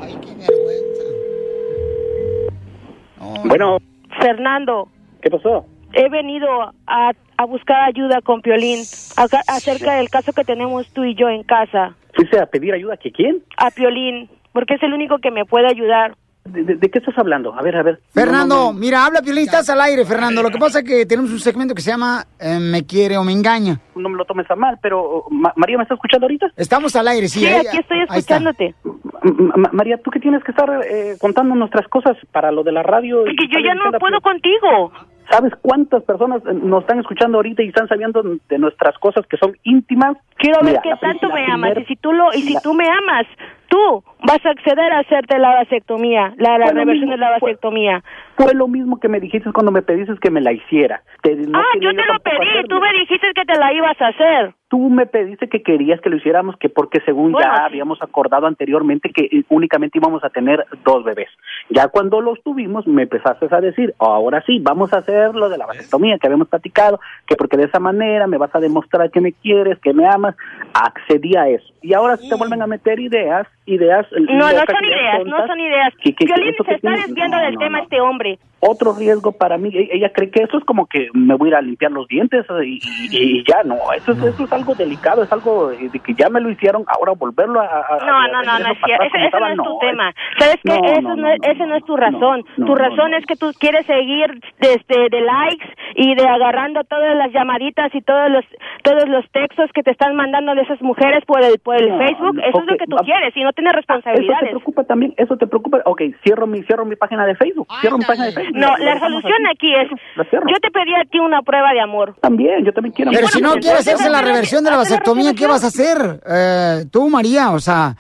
Bueno. Fernando. ¿Qué pasó? He venido a, a buscar ayuda con Piolín acá- acerca del caso que tenemos tú y yo en casa. ¿Fuiste a pedir ayuda que quién? A Piolín, porque es el único que me puede ayudar. ¿De, de- de qué estás hablando? A ver, a ver. Fernando, No, no, no. mira, habla Piolín, estás al aire, Fernando. Lo que pasa es que tenemos un segmento que se llama eh, Me quiere o me engaña. No me lo tomes a mal, pero Ma- María, ¿me está escuchando ahorita? Estamos al aire, sí. Sí, ahí- aquí estoy escuchándote. Ma- María, tú que tienes que estar eh, contando nuestras cosas para lo de la radio. y Porque yo ya no puedo contigo. ¿Sabes cuántas personas nos están escuchando ahorita y están sabiendo de nuestras cosas que son íntimas? Quiero ver qué tanto me amas. Y si tú lo, y si la- tú me amas, tú vas a acceder a hacerte la vasectomía, la, reversión mismo, de la vasectomía. Fue lo mismo que me dijiste cuando me pediste que me la hiciera. Te- no ah, yo te lo pedí. Tú me dijiste que te la ibas a hacer. Tú me pediste que querías que lo hiciéramos, que porque según Bueno, ya sí. habíamos acordado anteriormente que eh, únicamente íbamos a tener dos bebés. Ya cuando los tuvimos, me empezaste a decir, ahora sí, vamos a hacer lo de la vasectomía que habíamos platicado, que porque de esa manera me vas a demostrar que me quieres, que me amas. Accedí a eso. Y ahora sí te vuelven a meter ideas, ideas. No, no son ideas, no tontas. son ideas. que- que- Violín se está tienes- desviando no, del no, tema no. este hombre. Otro riesgo para mí, e- ella cree que eso es como que me voy a ir a limpiar los dientes y, y- y ya, no, eso es, eso es algo delicado, es algo eh, de que ya me lo hicieron, ahora volverlo a... a- a- No, a- no, no, no, es cierto. Ese, ese no es tu no, tema. es- ¿Sabes qué? no, Eso no, no, no, ese no es tu razón. no, tu no, razón no. es que tú quieres seguir desde de likes y de agarrando todas las llamaditas y todos los todos los textos que te están mandando de esas mujeres por el por el No, Facebook. no, Eso es lo que tú va- quieres y no tienes ¿Eso te responsabilidades. preocupa también? ¿Eso te preocupa? Ok, cierro mi, cierro mi página de Facebook, cierro mi página de Facebook. No, Lo la dejamos solución aquí es, La yo te pedí a ti una prueba de amor. También, yo también quiero... Pero si no quiere entonces, hacerse la reversión de la la vasectomía, ¿qué vas a hacer? Eh, tú, María, o sea,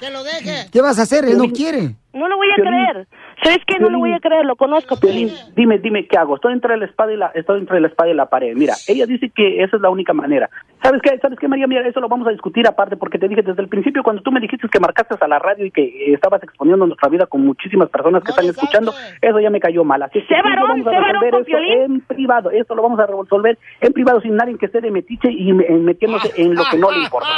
¿qué vas a hacer? Él no quiere. No lo voy a creer. ¿Sabes qué? No lo voy a creer, lo conozco. Piolín, dime, dime, ¿qué hago? Estoy entre la espada y la, estoy entre la espada y la pared. Mira, ella dice que esa es la única manera. ¿Sabes qué? ¿Sabes qué, María? Mira, eso lo vamos a discutir aparte porque te dije desde el principio cuando tú me dijiste que marcaste a la radio y que eh, estabas exponiendo nuestra vida con muchísimas personas que están escuchando, eso ya me cayó mal. Así que varón, vamos a resolver con esto en privado. Esto lo vamos a resolver en privado sin nadie que esté de metiche y metiéndose en lo que no le importa.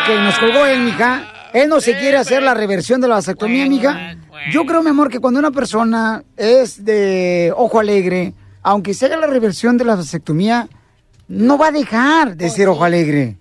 Ok, nos colgó él, mija. Él no se quiere hacer la reversión de la vasectomía, mija. Yo creo, mi amor, que cuando una persona es de ojo alegre, aunque se haga la reversión de la vasectomía, no va a dejar de ser ojo alegre.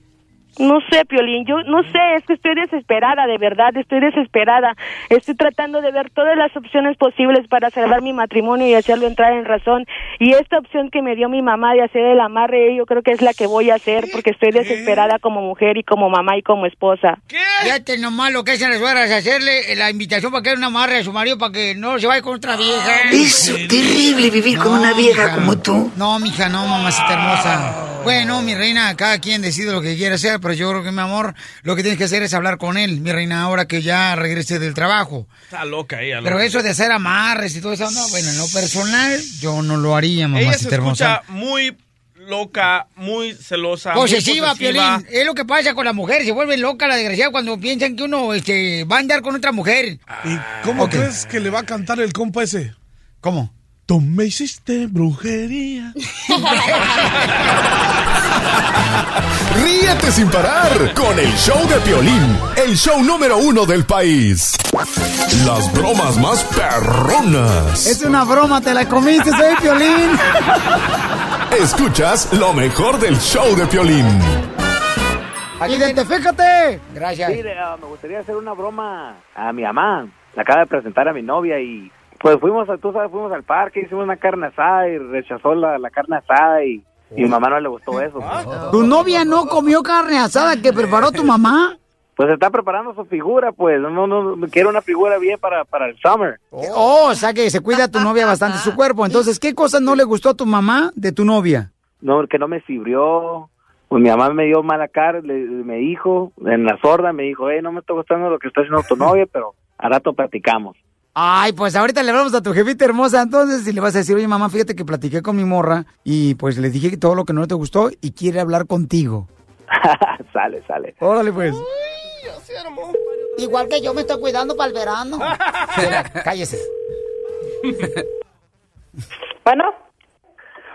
No sé, Piolín, yo no sé, es que estoy desesperada, de verdad, estoy desesperada. Estoy tratando de ver todas las opciones posibles para salvar mi matrimonio y hacerlo entrar en razón. Y esta opción que me dio mi mamá de hacer el amarre, yo creo que es la que voy a hacer porque estoy desesperada como mujer y como mamá y como esposa. Fíjate nomás lo que hacen las suegras, hacerle la invitación para que él una amarre a su marido para que no se vaya con otra vieja. Es terrible vivir con una vieja como tú. No, mija, no, mamacita hermosa. Bueno, mi reina, cada quien decide lo que quiere hacer, pero yo creo que, mi amor, lo que tienes que hacer es hablar con él, mi reina, ahora que ya regrese del trabajo. Está loca ella. Pero loca. eso de hacer amarres y todo eso, no, bueno, en lo personal, yo no lo haría, Ella se hermosa. escucha muy loca, muy celosa. Posesiva, muy posesiva. Piolín. Es lo que pasa con las mujeres. Se vuelven locas la desgraciada cuando piensan que uno este, va a andar con otra mujer. ¿Y cómo crees que le va a cantar el compa ese? ¿Cómo? Tú me hiciste brujería. Ríete sin parar con el show de Piolín, el show número uno del país. Las bromas más perronas. Es una broma, te la comiste, soy Piolín. Escuchas lo mejor del show de Piolín. Identifícate. Gracias. Mire, ah, me gustaría hacer una broma a mi mamá. La acaba de presentar a mi novia y pues fuimos, a- tú sabes, fuimos al parque, hicimos una carne asada y rechazó la, la carne asada y, mi mamá no le gustó eso. ¿Tu novia no comió carne asada que preparó tu mamá? Pues está preparando su figura, pues. No, no, quiero una figura bien para, para el summer. Oh, o sea que se cuida tu novia bastante su cuerpo. Entonces, ¿qué cosas no le gustó a tu mamá de tu novia? No, que no me sirvió. Pues mi mamá me dio mala cara, le- me dijo, en la sorda me dijo, hey, no me está gustando lo que está haciendo tu novia, pero a rato platicamos. Ay, pues ahorita le hablamos a tu jefita hermosa, entonces, y le vas a decir, oye, mamá, fíjate que platiqué con mi morra y pues le dije todo lo que no te gustó y quiere hablar contigo. sale, sale. Órale, pues. Igual que yo me estoy cuidando para el verano. Cállese. Bueno.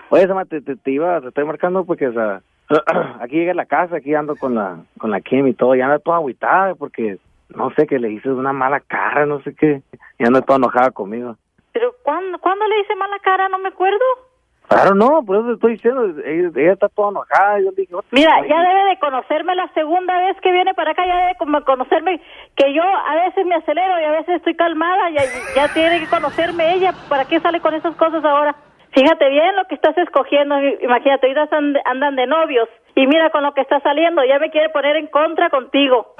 Oye, Sama, te, te, te iba, te estoy marcando porque, o sea, aquí llegué a la casa, aquí ando con la, con la Kim y todo, y anda toda agüitada porque, no sé, que le hice una mala cara, no sé qué, y anda toda enojada conmigo. ¿Pero cuándo, cuándo le hice mala cara? No me acuerdo. Claro, no, por eso te estoy diciendo, ella, ella está toda enojada, yo dije, Mira, "Ay, ya debe de conocerme la segunda vez que viene para acá, ya debe como conocerme que yo a veces me acelero y a veces estoy calmada, ya, ya tiene que conocerme ella, ¿para qué sale con esas cosas ahora? Fíjate bien lo que estás escogiendo, imagínate, ahorita andan de novios y mira con lo que está saliendo, ya me quiere poner en contra contigo.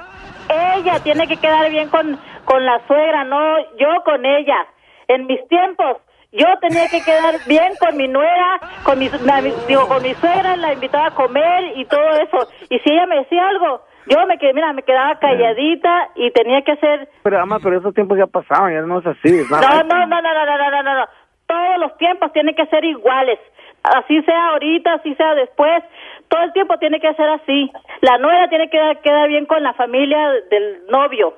Ella tiene que quedar bien con, con la suegra, no yo con ella. En mis tiempos, yo tenía que quedar bien con mi nuera, con mi, la- digo, con mi suegra, la invitaba a comer y todo eso. Y si ella me decía algo, yo me quedé, mira, me quedaba calladita y tenía que hacer Pero, ama, pero esos tiempos ya pasaron, ya no es así. no, no, no, no, no, no, no, no, no. Todos los tiempos tienen que ser iguales. Así sea ahorita, así sea después. Todo el tiempo tiene que ser así. La nuera tiene que quedar bien con la familia del novio.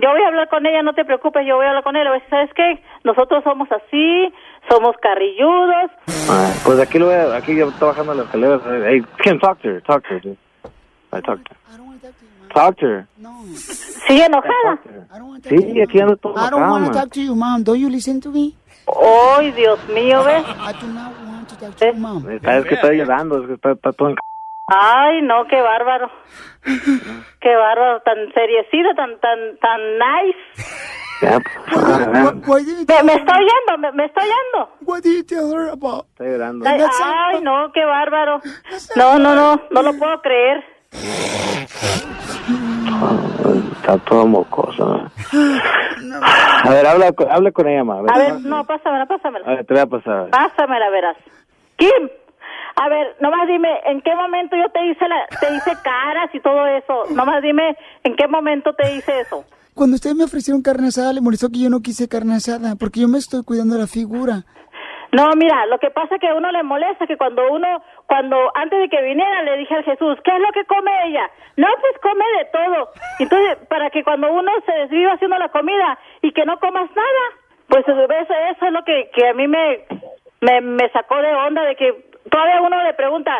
Yo voy a hablar con ella, no te preocupes, yo voy a hablar con él. ¿Sabes qué? Nosotros somos así, somos carrilludos. Ah, pues aquí lo voy a- aquí yo estoy bajando las escaleras. Hey, Kim, talk to her, talk to her. dude. I talk to her. Talk to her. ¿Sigue enojada? Sí, aquí ando todo I don't want to talk to you, mom. Don't you listen to me? ¡Ay, Dios mío, ves! I do not you, mom. Está- es que está llorando, es que está, está todo en... Ay, no, qué bárbaro. Qué bárbaro, tan seriecito, tan, tan, tan nice. Pues, Me, me está oyendo, me, me está oyendo. What did you tell her about? está llorando. Ay, ay, no, qué bárbaro. No, no, no, no lo puedo creer. Está todo mocoso. ¿no? A ver, habla, con- habla con ella, ma. A ver, no, pásamela, pásamela. A ver, te voy a pasar. Pásamela, verás. Kim, a ver, nomás dime, ¿en qué momento yo te hice, la, te hice caras y todo eso? Nomás dime, ¿en qué momento te hice eso? Cuando ustedes me ofrecieron carne asada, le molestó que yo no quise carne asada, porque yo me estoy cuidando la figura. No, mira, lo que pasa es que a uno le molesta que cuando uno, cuando antes de que viniera le dije al Jesús, ¿qué es lo que come ella? No, pues come de todo. Entonces, para que cuando uno se desviva haciendo la comida y que no comas nada, pues eso, eso es lo que, que a mí me, me, me sacó de onda de que todavía uno le pregunta,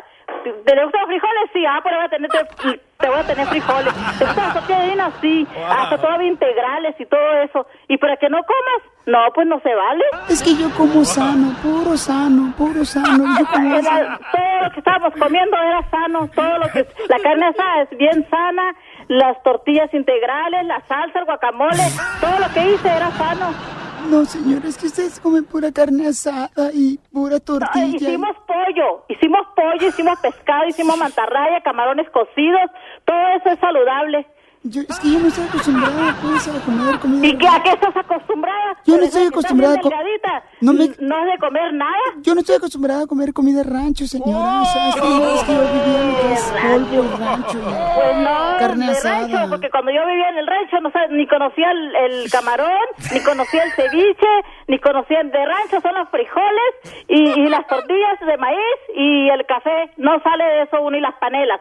¿te le gustan los frijoles? Sí, ah, pues voy a tener, te, te voy a tener frijoles. ¿Te gustan las tortillas de harina? Sí, hasta todavía integrales y todo eso. ¿Y para que no comas? No, pues no se vale. Es que yo como sano, puro sano, puro sano. Yo como Era- sano. todo lo que estábamos comiendo era sano, todo lo que la carne asada es bien sana, las tortillas integrales, la salsa, el guacamole, todo lo que hice era sano. No, señor, es que ustedes comen pura carne asada y pura tortilla. hicimos pollo, hicimos pollo, hicimos pescado, hicimos mantarraya, camarones cocidos, todo eso es saludable. Yo, es que yo no estoy acostumbrada pues, a comer comida. ¿Y qué, a qué estás acostumbrada? Yo no estoy acostumbrada a bien co- delgadita. No me- ¿No has de comer nada? Yo no estoy acostumbrada a comer comida de rancho, señora. O sea, es que, es que yo vivía en y rancho. y Pues no, Carne de asada. rancho, porque cuando yo vivía en el rancho no sab- ni conocía el, el camarón, ni conocía el ceviche, ni conocía de rancho son los frijoles y, y las tortillas de maíz y el café. No sale de eso uno y las panelas.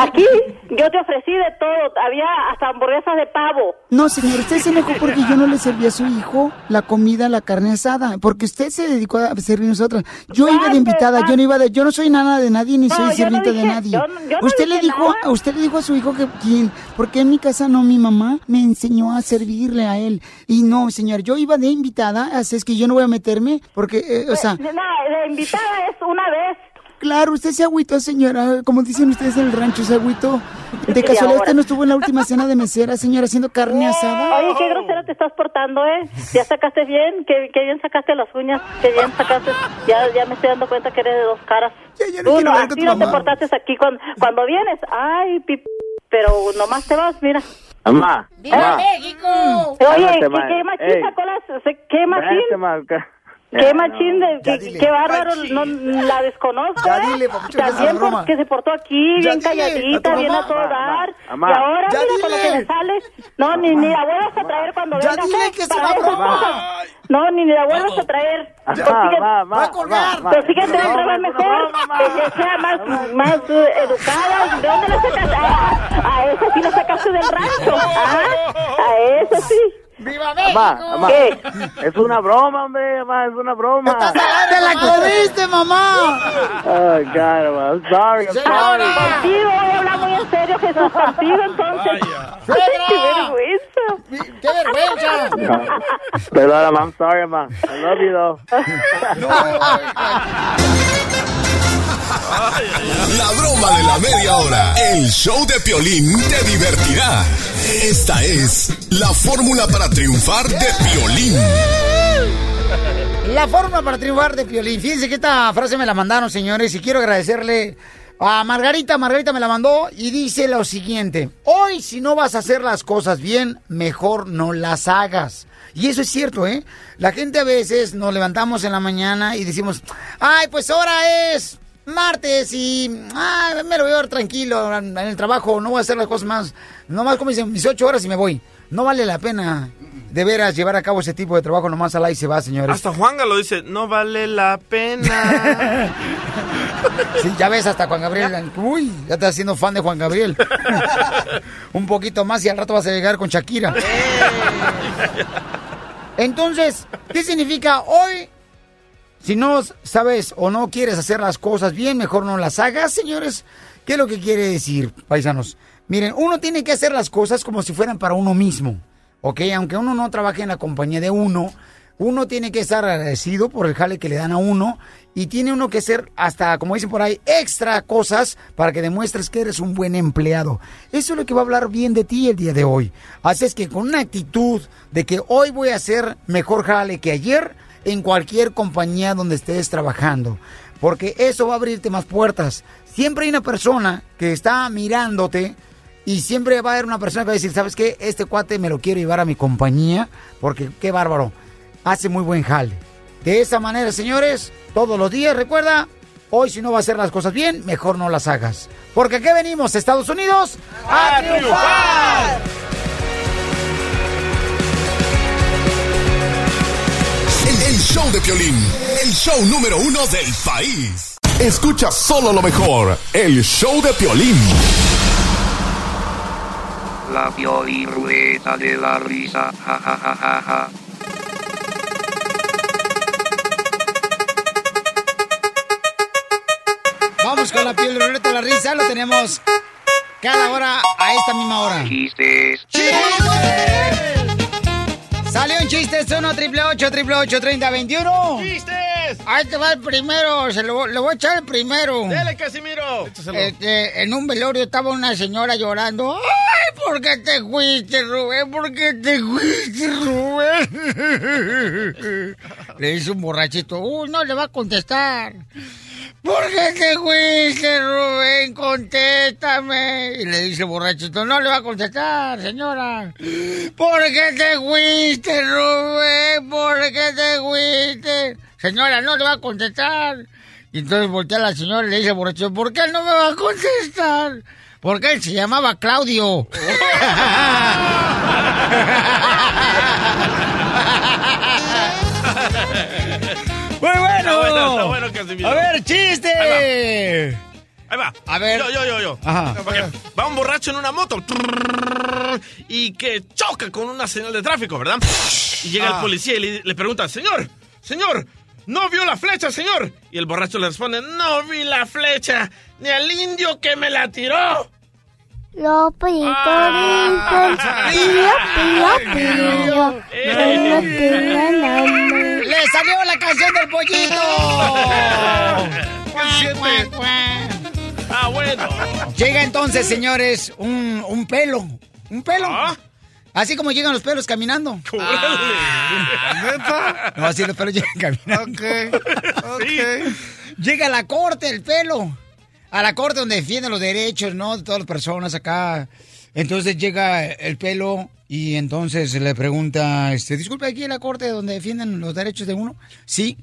Aquí yo te ofrecí de todo, había hasta hamburguesas de pavo. No, señor, usted se enojó porque yo no le serví a su hijo la comida, la carne asada, porque usted se dedicó a servirnos otras. Yo iba de invitada, yo no iba de, yo no soy nana de nadie ni No, soy no sirvienta de nadie. yo no usted le dijo, nada. a usted le dijo a su hijo que quién, porque en mi casa no, mi mamá me enseñó a servirle a él. Y no, señor, yo iba de invitada, así es que yo no voy a meterme, porque, eh, o sea, No, de invitada es una vez. Claro, usted se agüitó, señora, como dicen ustedes en el rancho, se agüitó. De casualidad usted no estuvo en la última cena de mesera, señora, haciendo carne asada. Oye, qué grosero te estás portando, ¿eh? Ya sacaste bien, qué, qué bien sacaste las uñas, qué bien sacaste. Ya, ya me estoy dando cuenta que eres de dos caras. Tú quiero no, hablar con así tu no te portaste aquí cuando, cuando vienes. Ay, pip, pero nomás te vas, mira. Mamá, mamá. México! Oye, ¿qué, qué machín sacó las, qué machín, qué Ya, machín, de, qué, qué bárbaro, no, la desconozco, Ya ¿eh? dile, papuchón, que es También porque se portó aquí, Ya bien dile, a calladita, tu bien a todo dar. Mamá, y ahora ya mira con lo dile. que me sale. No, ni, ni la vuelvas a traer cuando Ya vengas. dile ¿eh? que esas broma. cosas. No, ni la vuelvas a traer. Mamá, mamá. Pues fíjate, No, otra vez es una mejor, broma, mamá. que sea más, más eh, educada. ¿De dónde la sacaste? Ah, a eso sí la sacaste del rancho. Ah, a eso sí. ¡Viva Mamá, México! mamá. ¿Qué? Es una broma, hombre, mamá, es una broma. ¡Te la comiste, mamá! Oh, God, mamá, I'm sorry, I'm sorry. Contigo voy a hablar muy en serio, Jesús, contigo entonces. ¡Qué vergüenza! ¡Qué vergüenza! No. Perdona, mamá, I'm sorry, mamá. I love you, though. La broma de la media hora. El show de Piolín te divertirá. Esta es la fórmula para triunfar de Piolín. La forma para triunfar de Piolín. Fíjense que esta frase me la mandaron, señores, y quiero agradecerle a Margarita. Margarita me la mandó y dice lo siguiente. Hoy, si no vas a hacer las cosas bien, mejor no las hagas. Y eso es cierto, ¿eh? La gente a veces nos levantamos en la mañana y decimos, ay, pues ahora es martes y ah, me lo voy a ver tranquilo en el trabajo, no voy a hacer las cosas más, nomás como dicen, mis ocho horas y me voy. No vale la pena de veras llevar a cabo ese tipo de trabajo, nomás al y se va, señores. Hasta Juanga lo dice, no vale la pena. Sí, ya ves, hasta Juan Gabriel. Uy, ya estás haciendo fan de Juan Gabriel. Un poquito más y al rato vas a llegar con Shakira. Entonces, ¿qué significa hoy? Si no sabes o no quieres hacer las cosas bien, mejor no las hagas, señores. ¿Qué es lo que quiere decir, paisanos? Miren, uno tiene que hacer las cosas como si fueran para uno mismo. ¿Ok? Aunque uno no trabaje en la compañía de uno, uno tiene que estar agradecido por el jale que le dan a uno y tiene uno que hacer hasta, como dicen por ahí, extra cosas para que demuestres que eres un buen empleado. Eso es lo que va a hablar bien de ti el día de hoy. Así es que con una actitud de que hoy voy a hacer mejor jale que ayer en cualquier compañía donde estés trabajando. Porque eso va a abrirte más puertas. Siempre hay una persona que está mirándote y siempre va a haber una persona que va a decir, ¿sabes qué? Este cuate me lo quiero llevar a mi compañía porque qué bárbaro. Hace muy buen jale. De esa manera, señores, todos los días, recuerda, hoy si no va a hacer las cosas bien, mejor no las hagas. Porque aquí venimos, Estados Unidos, a, triunfar. El show de Piolín, el show número uno del país. Escucha solo lo mejor, el show de Piolín. La Pioli Rueda de la Risa. Ja, ja, ja, ja, ja. Vamos con la piel de ruleta de la risa, lo tenemos cada hora a esta misma hora. Chistes. Salió un chiste, es 1 triple 8 triple 8 30 21. ¡Chistes! Ahí te va el primero, se lo, le voy a echar el primero. Dele, Casimiro. Este, en un velorio estaba una señora llorando. ¡Ay, por qué te fuiste, Rubén! ¿Por qué te fuiste, Rubén? Le dice un borrachito. ¡Uy, no le va a contestar! ¿Por qué te fuiste, Rubén? Contéstame. Y le dice borrachito, no le va a contestar, señora. ¿Por qué te fuiste, Rubén? ¿Por qué te fuiste? Señora, no le va a contestar. Y entonces voltea la señora y le dice al borracho, ¿por qué no me va a contestar? Porque él se llamaba Claudio. Está bueno, está bueno, Casimiro. A ver, chiste. Ahí va. A ver. Yo, yo, yo, yo. Ajá. Va un borracho en una moto. Y que choca con una señal de tráfico, ¿verdad? Y llega Ah. el policía y le, le pregunta, señor, señor, ¿no vio la flecha, señor? Y el borracho le responde, no vi la flecha, ni al indio que me la tiró. Ah. pío. ¡Le salió la canción del pollito! Ah, bueno. Llega entonces, señores, un, un pelo. Un pelo. Así como llegan los pelos caminando. ¿Neta? No, así los pelos llegan caminando. Llega a la corte el pelo. A la corte donde defienden los derechos, ¿no? De todas las personas acá. Entonces llega el pelo y entonces le pregunta, este, disculpe, aquí en la corte donde defienden los derechos de uno. Sí,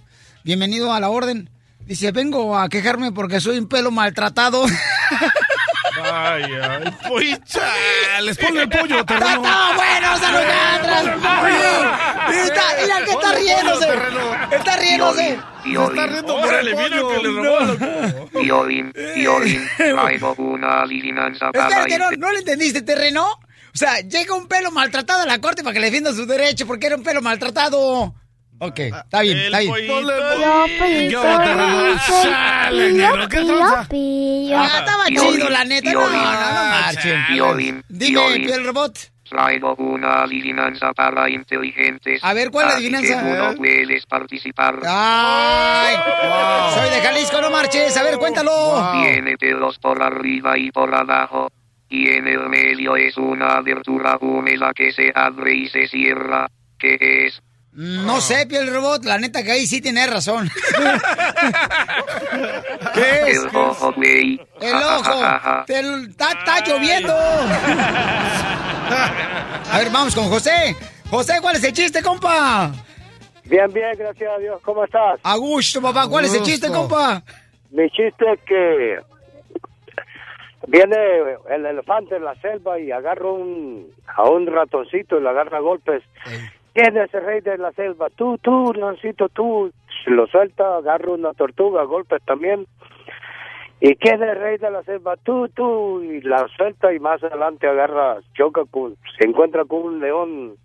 bienvenido a la orden. Dice, vengo a quejarme porque soy un pelo maltratado. Ay, ay, poicha. Les ponle el pollo, ¡Está terreno. todo bueno, se está, mira el que está riéndose. Está riéndose. Piolín, Órale, mira que le robó. loco. Piolín, Piolín, traigo una adivinanza para Espérate, no, este. ¿no le entendiste, terreno? O sea, llega un pelo maltratado a la corte para que le defienda su derecho porque era un pelo maltratado. Ok, está bien, está bien. ¿qué tranza? Ah, estaba chido, la neta. No, no, no marchen. Piolín, Dime, piel robot. Traigo una adivinanza para inteligentes. A ver, ¿cuál así adivinanza? que tú no puedes participar. Ay, soy de Jalisco, no marches. A ver, cuéntalo. Tiene pelos por arriba y por abajo. Y en el medio es una abertura húmeda que se abre y se cierra. ¿Qué es? No sé, piel robot. La neta que ahí sí tienes razón. ¿Qué es? El ojo, güey. El ojo. Está, está lloviendo. A ver, vamos con José. José, ¿cuál es el chiste, compa? Bien, bien, gracias a Dios. ¿Cómo estás? A gusto, papá. ¿Cuál es el chiste, compa? Mi chiste es que viene el elefante en la selva y agarra un, a un ratoncito y le agarra a golpes. ¿Quién es el rey de la selva? Tú, tú, ratoncito, tú. Lo suelta, agarra una tortuga golpes también. ¿Y quién es el rey de la selva? Tú, tú. Y la suelta y más adelante agarra, choca con, se encuentra con un león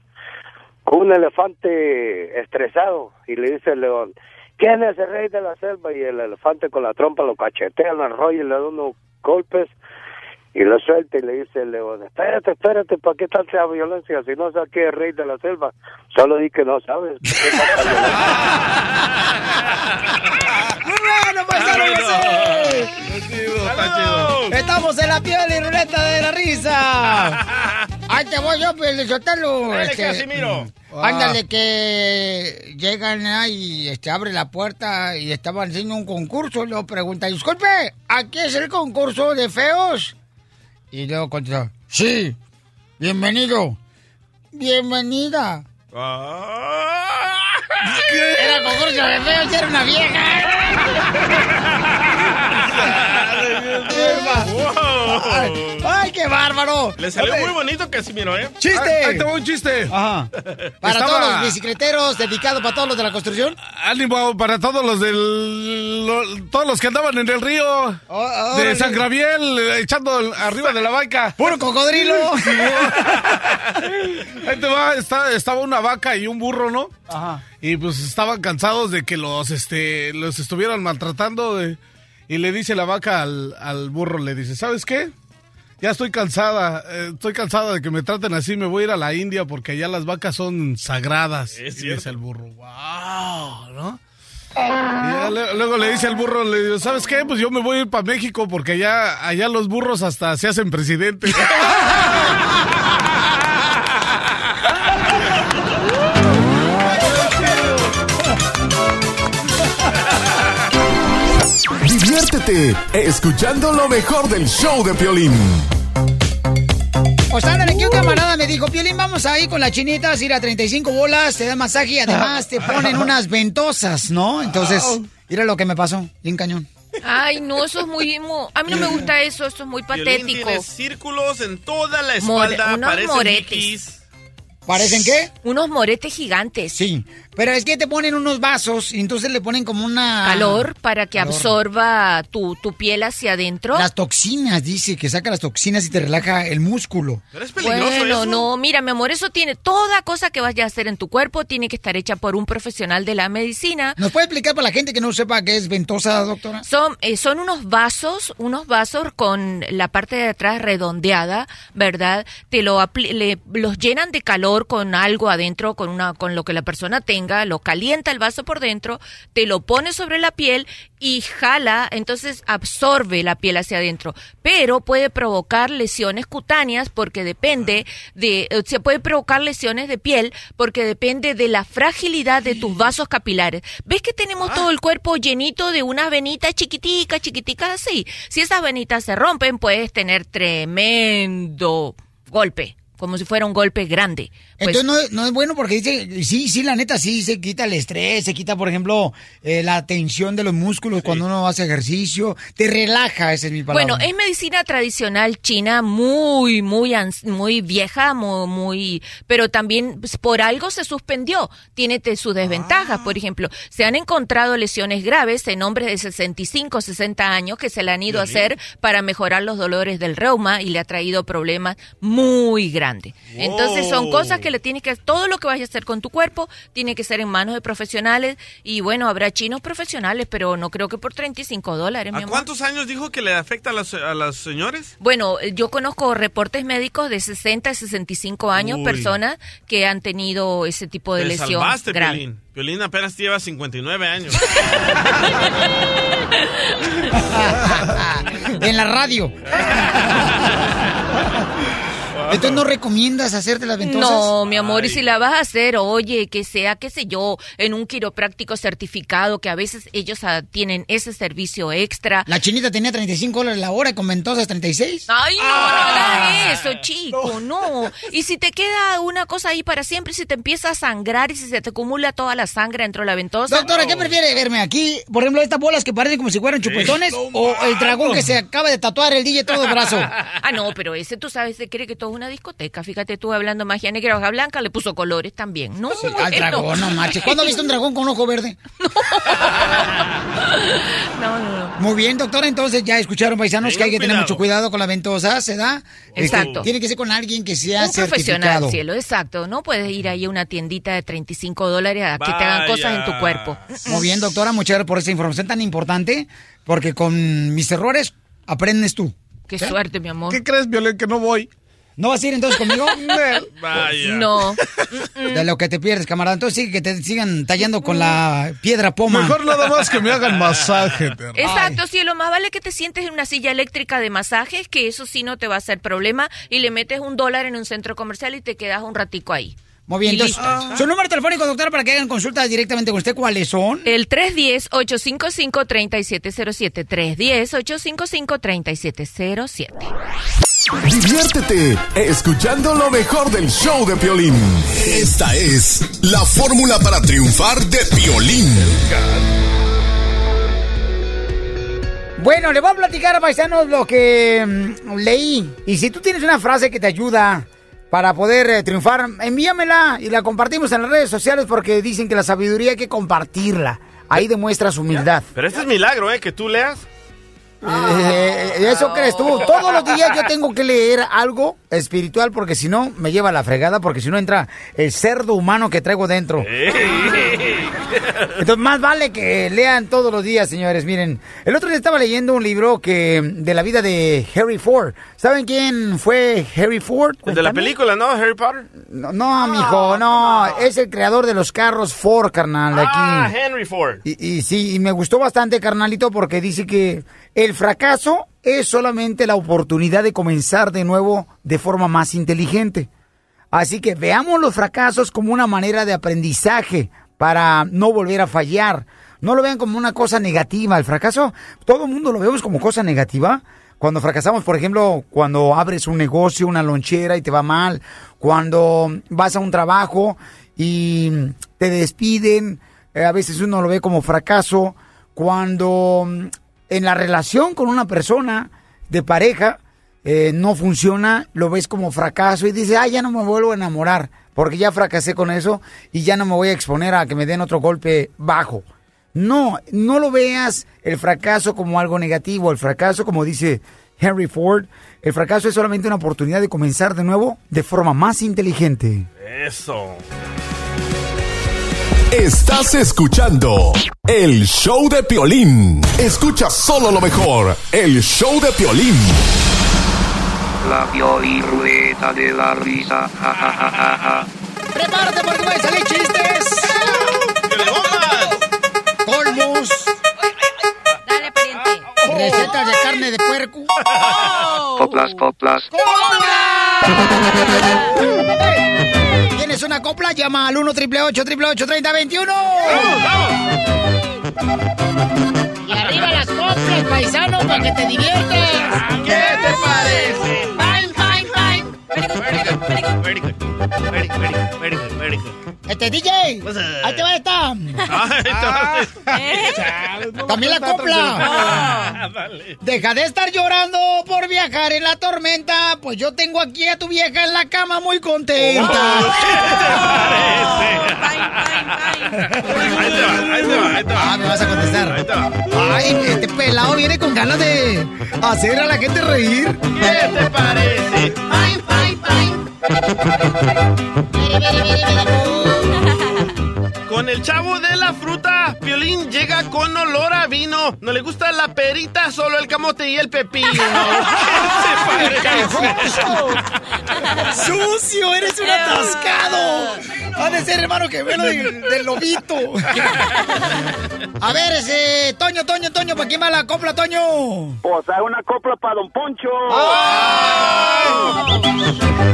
con un elefante estresado y le dice el león, ¿quién es el rey de la selva? Y el elefante con la trompa lo cachetea, lo arrolla y le da unos golpes y lo suelta y le dice el león, espérate, espérate, ¿para qué tanta violencia? Si no sabes qué es rey de la selva, solo di que no sabes. ¿Por qué tanta Muy bueno. Estamos en la piel y ruleta de la risa. Ahí te voy yo, pues, Sotelo. Dale, Casimiro. Ándale, que llegan ahí, este, abre la puerta y estaban haciendo un concurso. Y luego pregunta, disculpe, ¿aquí es el concurso de feos? Y luego contesta, sí, bienvenido. Bienvenida. Era concurso de feos, era una vieja. Ay, ay, qué bárbaro. Le salió muy bonito Casimiro, ¿eh? ¡Chiste! Ahí- ahí te va un chiste. Ajá. Para Estaba- todos los bicicleteros, dedicado para todos los de la construcción. Ánimo para todos los del. lo- todos los que andaban en el río de órale. San Gabriel, eh, echando el- arriba de la vaca. ¡Puro cocodrilo! Ahí te va, está- estaba una vaca y un burro, ¿no? Ajá. Y pues estaban cansados de que los, este, los estuvieran maltratando. de- y le dice la vaca al, al burro, le dice, ¿sabes qué? Ya estoy cansada, eh, estoy cansada de que me traten así, me voy a ir a la India porque allá las vacas son sagradas. Es y dice el burro, wow, ¿no? Y le- luego le dice al burro, le digo, ¿sabes qué? Pues yo me voy a ir para México porque allá, allá los burros hasta se hacen presidentes. Diviértete escuchando lo mejor del show de Piolín. Pues ándale, aquí un camarada me dijo, Piolín, vamos ahí con las chinitas, ir a 35 bolas, te dan masaje y además te ponen unas ventosas, ¿no? Entonces, mira lo que me pasó, bien cañón. Ay, no, eso es muy... mu- A mí no me gusta eso, eso es muy Piolín patético. tiene círculos en toda la More- espalda, unos parecen moretes. Mickeys. ¿Parecen qué? Unos moretes gigantes. Sí, pero es que te ponen unos vasos y entonces le ponen como una... Calor para que Calor. absorba tu, tu piel hacia adentro. Las toxinas, dice, que saca las toxinas y te relaja el músculo. Bueno, no, mira, mi amor, eso tiene toda cosa que vayas a hacer en tu cuerpo tiene que estar hecha por un profesional de la medicina. ¿Nos puede explicar para la gente que no sepa qué es ventosa, doctora? Son, eh, son unos vasos, unos vasos con la parte de atrás redondeada, ¿verdad? Te lo apli- le- los llenan de calor con algo adentro, con una, con lo que la persona tenga, lo calienta el vaso por dentro, te lo pone sobre la piel y jala, entonces absorbe la piel hacia adentro. Pero puede provocar lesiones cutáneas porque depende de, eh, se puede provocar lesiones de piel porque depende de la fragilidad de tus vasos capilares. ¿Ves que tenemos todo el cuerpo llenito de unas venitas chiquiticas, chiquiticas así? Si esas venitas se rompen, puedes tener tremendo golpe, como si fuera un golpe grande. Pues- Entonces no, no es bueno porque dice, sí, sí, la neta, sí, se quita el estrés, se quita, por ejemplo, eh, la tensión de los músculos cuando uno hace ejercicio, te relaja, esa es mi palabra. Bueno, es medicina tradicional china muy, muy, muy vieja, muy, muy, pero también pues, por algo se suspendió. Tiene sus desventajas. Por ejemplo, se han encontrado lesiones graves en hombres de 65, 60 años que se le han ido a hacer para mejorar los dolores del reuma y le ha traído problemas muy grandes. Entonces son cosas que le tienes que, todo lo que vayas a hacer con tu cuerpo tiene que ser en manos de profesionales y bueno, habrá chinos profesionales, pero no creo que por 35 dólares, mi ¿A amor. cuántos años dijo que le afecta a las, a las señores? Bueno, eh, yo conozco reportes médicos de 60 a 65 años, Uy. personas que han tenido ese tipo de Te lesión salvaste, grave. Piolín. Piolín apenas lleva 59 años. en la radio. Entonces no recomiendas hacerte las ventosas. No, mi amor, y si la vas a hacer, oye, que sea, qué sé yo, en un quiropráctico certificado, que a veces ellos ah, tienen ese servicio extra. La chinita tenía 35 dólares la hora y con ventosas 36. Ay, no, no hagas eso, chico, no. Y si te queda una cosa ahí para siempre, si te empieza a sangrar y si se te acumula toda la sangre dentro de la ventosa. Doctora, ¿qué prefiere verme aquí? Por ejemplo, estas bolas que parecen como si fueran chupetones o el dragón que se acaba de tatuar el DJ todo el brazo. Ah, no, pero ese tú sabes, se cree que todo una discoteca. Fíjate tú hablando magia negra, hoja blanca, le puso colores también. No, Al bueno. dragón, no marches. ¿Cuándo has visto un dragón con ojo verde? No, no, no. Muy bien, doctora, entonces ya escucharon paisanos que hay que tener mucho cuidado con la ventosa, ¿se da? Este, Exacto. tiene que ser con alguien que sea Un profesional, cielo, exacto. No puedes ir ahí a una tiendita de 35 dólares a que te hagan cosas en tu cuerpo. Muy bien, doctora, muchas gracias por esa información tan importante, porque con mis errores aprendes tú. Qué suerte, mi amor. ¿Qué crees, Violén, que no voy? ¿No vas a ir entonces conmigo? Vaya. No. De lo que te pierdes, camarada. Entonces sí, que te sigan tallando con la piedra poma. Mejor nada más que me hagan masaje. perro. Exacto, cielo, más vale que te sientes en una silla eléctrica de masajes, que eso sí no te va a hacer problema, y le metes un dólar en un centro comercial y te quedas un ratico ahí. Muy bien, entonces, su número telefónico, doctora, para que hagan consultas directamente con usted, ¿cuáles son? El 310-855-3707. 310-855-3707. Diviértete escuchando lo mejor del show de Piolín. Esta es la fórmula para triunfar de Piolín. Bueno, le voy a platicar, paisanos, lo que mm, leí. Y si tú tienes una frase que te ayuda para poder eh, triunfar, envíamela y la compartimos en las redes sociales porque dicen que la sabiduría hay que compartirla. Ahí demuestras humildad. Pero este es milagro, ¿eh? Que tú leas. Eh, eso crees tú. Todos los días yo tengo que leer algo espiritual porque si no me lleva a la fregada, porque si no entra el cerdo humano que traigo dentro. Entonces más vale que lean todos los días, señores. Miren, el otro día estaba leyendo un libro que de la vida de Harry Ford. ¿Saben quién fue Harry Ford? El de la película, ¿no? Harry Potter. No, no, mijo, no. Es el creador de los carros Ford, carnal, de aquí. Ah, Henry Ford. Y, y sí, y me gustó bastante, carnalito, porque dice que el fracaso es solamente la oportunidad de comenzar de nuevo de forma más inteligente. Así que veamos los fracasos como una manera de aprendizaje para no volver a fallar. no lo vean como una cosa negativa. El fracaso, todo el mundo lo vemos como cosa negativa. Cuando fracasamos, por ejemplo, cuando abres un negocio, una lonchera y te va mal, cuando vas a un trabajo y te despiden, eh, a veces uno lo ve como fracaso. Cuando en la relación con una persona de pareja eh, no funciona, lo ves como fracaso y dices, ah, ya no me vuelvo a enamorar, porque ya fracasé con eso y ya no me voy a exponer a que me den otro golpe bajo. No, no lo veas el fracaso como algo negativo. El fracaso, como dice Henry Ford, el fracaso es solamente una oportunidad de comenzar de nuevo de forma más inteligente. Eso. Estás escuchando el show de Piolín. Escucha solo lo mejor, el show de Piolín. La Piolín-Rueda de la risa. Ja, ja, ja, ja, ja. ¡Prepárate porque van a salir chistes! ¡Colmos! Dale, pariente. Recetas de carne de puerco. Coplas, coplas. ¿Tienes una copla? Llama al 1 888 3021 Y arriba las coplas, paisano, para que te diviertas. ¿Qué te parece? Fine, fine, fine. Very good. Very good, very good, very good, very good. Este DJ, ahí te va esta. Ay, entonces- También la copla. Ah. Deja de estar llorando por viajar en la tormenta, pues yo tengo aquí a tu vieja en la cama muy contenta. Ahí te va, ahí te va, ahí te va. Ah, me vas a contestar. Ahí te va. Ay, este pelado viene con ganas de hacer a la gente reír. ¿Qué te parece? Con el chavo de la fruta, Violín llega con olor a vino. No le gusta la perita, solo el camote y el pepino. ¡Sucio! ¡Eres un atascado! Ha de ser hermano que velo del, del lobito. A ver, ese. Toño, Toño, Toño, ¿para quién va la copla, Toño? Pues hay una copla para Don Poncho.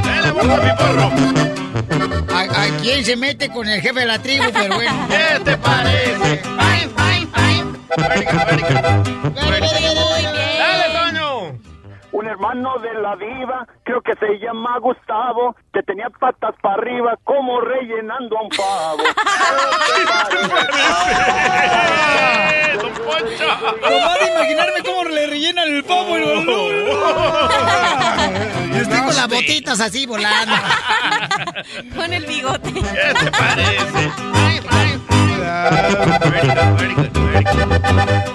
Dale, boca, mi porro. ¿A, a quién se mete con el jefe de la tribu? Pero bueno. ¿Qué te parece? Very good, very hermano de la diva, creo que se llama Gustavo, que tenía patas para arriba como rellenando a un pavo. ¡Eh, don Poncho! Nomás de imaginarme cómo le rellenan el pavo y Y estoy con las botitas así volando. Con el bigote. ¿Qué te parece? Very good, very good, very good.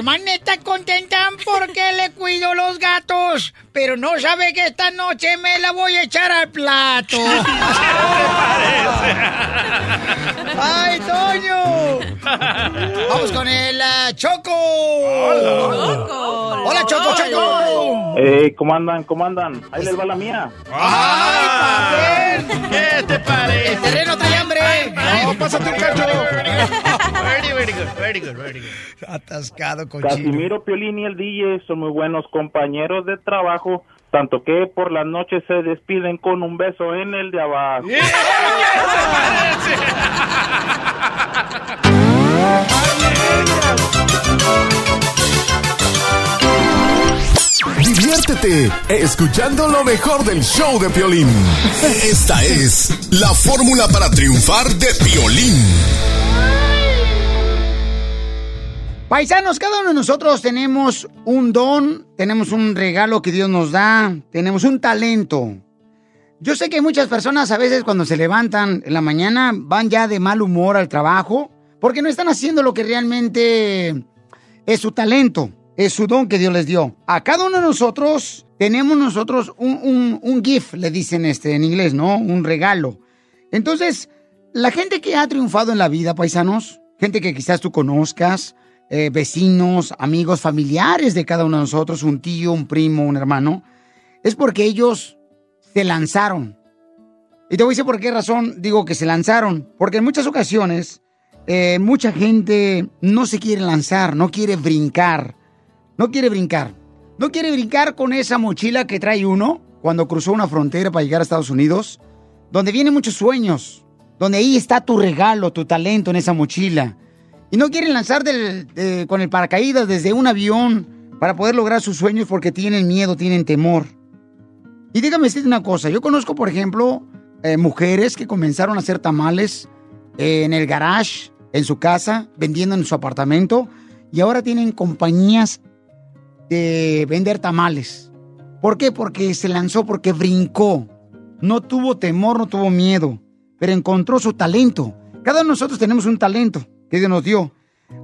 Hermana está contenta porque le cuido los gatos, pero no sabe que esta noche me la voy a echar al plato. ¡Ay, Toño! Vamos con el ah, Choco. Hola, Choco, Choco. Ey, ¿cómo andan? ¿Cómo andan? Ahí les va la mía. ¡Ay, papel! ¿Qué te parece? El terreno trae hambre. No, pásate un cacho. Very, very good, very good, very good. Atascado con. Casimiro, Piolín y el DJ son muy buenos compañeros de trabajo, tanto que por las noches se despiden con un beso en el de abajo. Diviértete escuchando lo mejor del show de Piolín. Esta es la fórmula para triunfar de Piolín. Paisanos, cada uno de nosotros tenemos un don, tenemos un regalo que Dios nos da, tenemos un talento. Yo sé que muchas personas a veces cuando se levantan en la mañana van ya de mal humor al trabajo porque no están haciendo lo que realmente es su talento, es su don que Dios les dio. A cada uno de nosotros tenemos nosotros un, un, un gift, le dicen este en inglés, ¿no? Un regalo. Entonces, la gente que ha triunfado en la vida, paisanos, gente que quizás tú conozcas, eh, vecinos, amigos, familiares de cada uno de nosotros, un tío, un primo, un hermano, es porque ellos se lanzaron. Y te voy a decir por qué razón digo que se lanzaron. Porque en muchas ocasiones eh, mucha gente no se quiere lanzar, no quiere brincar. No quiere brincar. No quiere brincar con esa mochila que trae uno cuando cruzó una frontera para llegar a Estados Unidos, donde vienen muchos sueños. donde ahí está tu regalo, tu talento en esa mochila. Y no quieren lanzar con el paracaídas desde un avión para poder lograr sus sueños porque tienen miedo, tienen temor. Y dígame decirte una cosa, yo conozco, por ejemplo, eh, mujeres que comenzaron a hacer tamales en el garage, en su casa, vendiendo en su apartamento, y ahora tienen compañías de vender tamales. ¿Por qué? Porque se lanzó, porque brincó. No tuvo temor, no tuvo miedo, pero encontró su talento. Cada uno de nosotros tenemos un talento que Dios nos dio.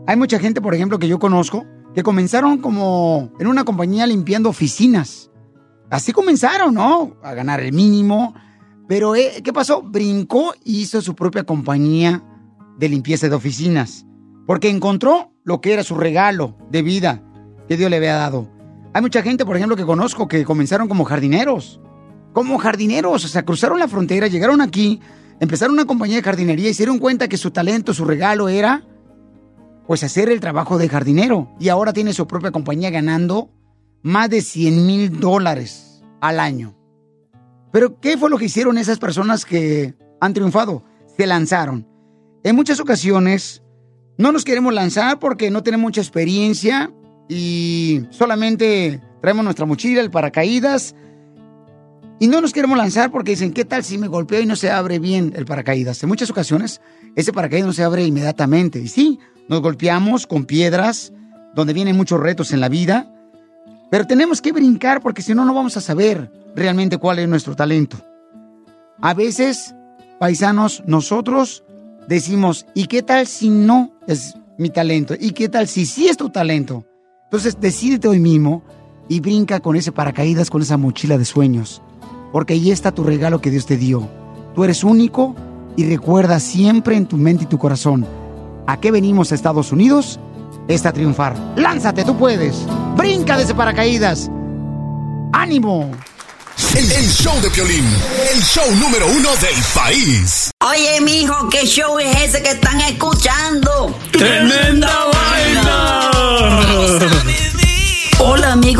Hay mucha gente, por ejemplo, que yo conozco, que comenzaron como en una compañía limpiando oficinas. Así comenzaron, ¿no? A ganar el mínimo. Pero, eh, ¿qué pasó? Brincó y hizo su propia compañía de limpieza de oficinas. Porque encontró lo que era su regalo de vida que Dios le había dado. Hay mucha gente, por ejemplo, que conozco que comenzaron como jardineros. Como jardineros, o sea, cruzaron la frontera, llegaron aquí, empezaron una compañía de jardinería y se dieron cuenta que su talento, su regalo era, pues, hacer el trabajo de jardinero. Y ahora tiene su propia compañía ganando más de 100 mil dólares al año. Pero, ¿qué fue lo que hicieron esas personas que han triunfado? Se lanzaron. En muchas ocasiones no nos queremos lanzar porque no tenemos mucha experiencia y solamente traemos nuestra mochila, el paracaídas. Y no nos queremos lanzar porque dicen, ¿qué tal si me golpeo y no se abre bien el paracaídas? En muchas ocasiones ese paracaídas no se abre inmediatamente. Y sí, nos golpeamos con piedras, donde vienen muchos retos en la vida. Pero tenemos que brincar porque si no, no vamos a saber realmente cuál es nuestro talento. A veces, paisanos, nosotros decimos, ¿y qué tal si no es mi talento? ¿Y qué tal si sí es tu talento? Entonces, decídete hoy mismo y brinca con ese paracaídas, con esa mochila de sueños. Porque ahí está tu regalo que Dios te dio. Tú eres único y recuerda siempre en tu mente y tu corazón, ¿a qué venimos a Estados Unidos? Es a triunfar. Lánzate, tú puedes. Brinca de ese paracaídas. ¡Ánimo! El, el show de Piolín, el show número uno del país. Oye, mijo, ¿qué show es ese que están escuchando? ¡Tremenda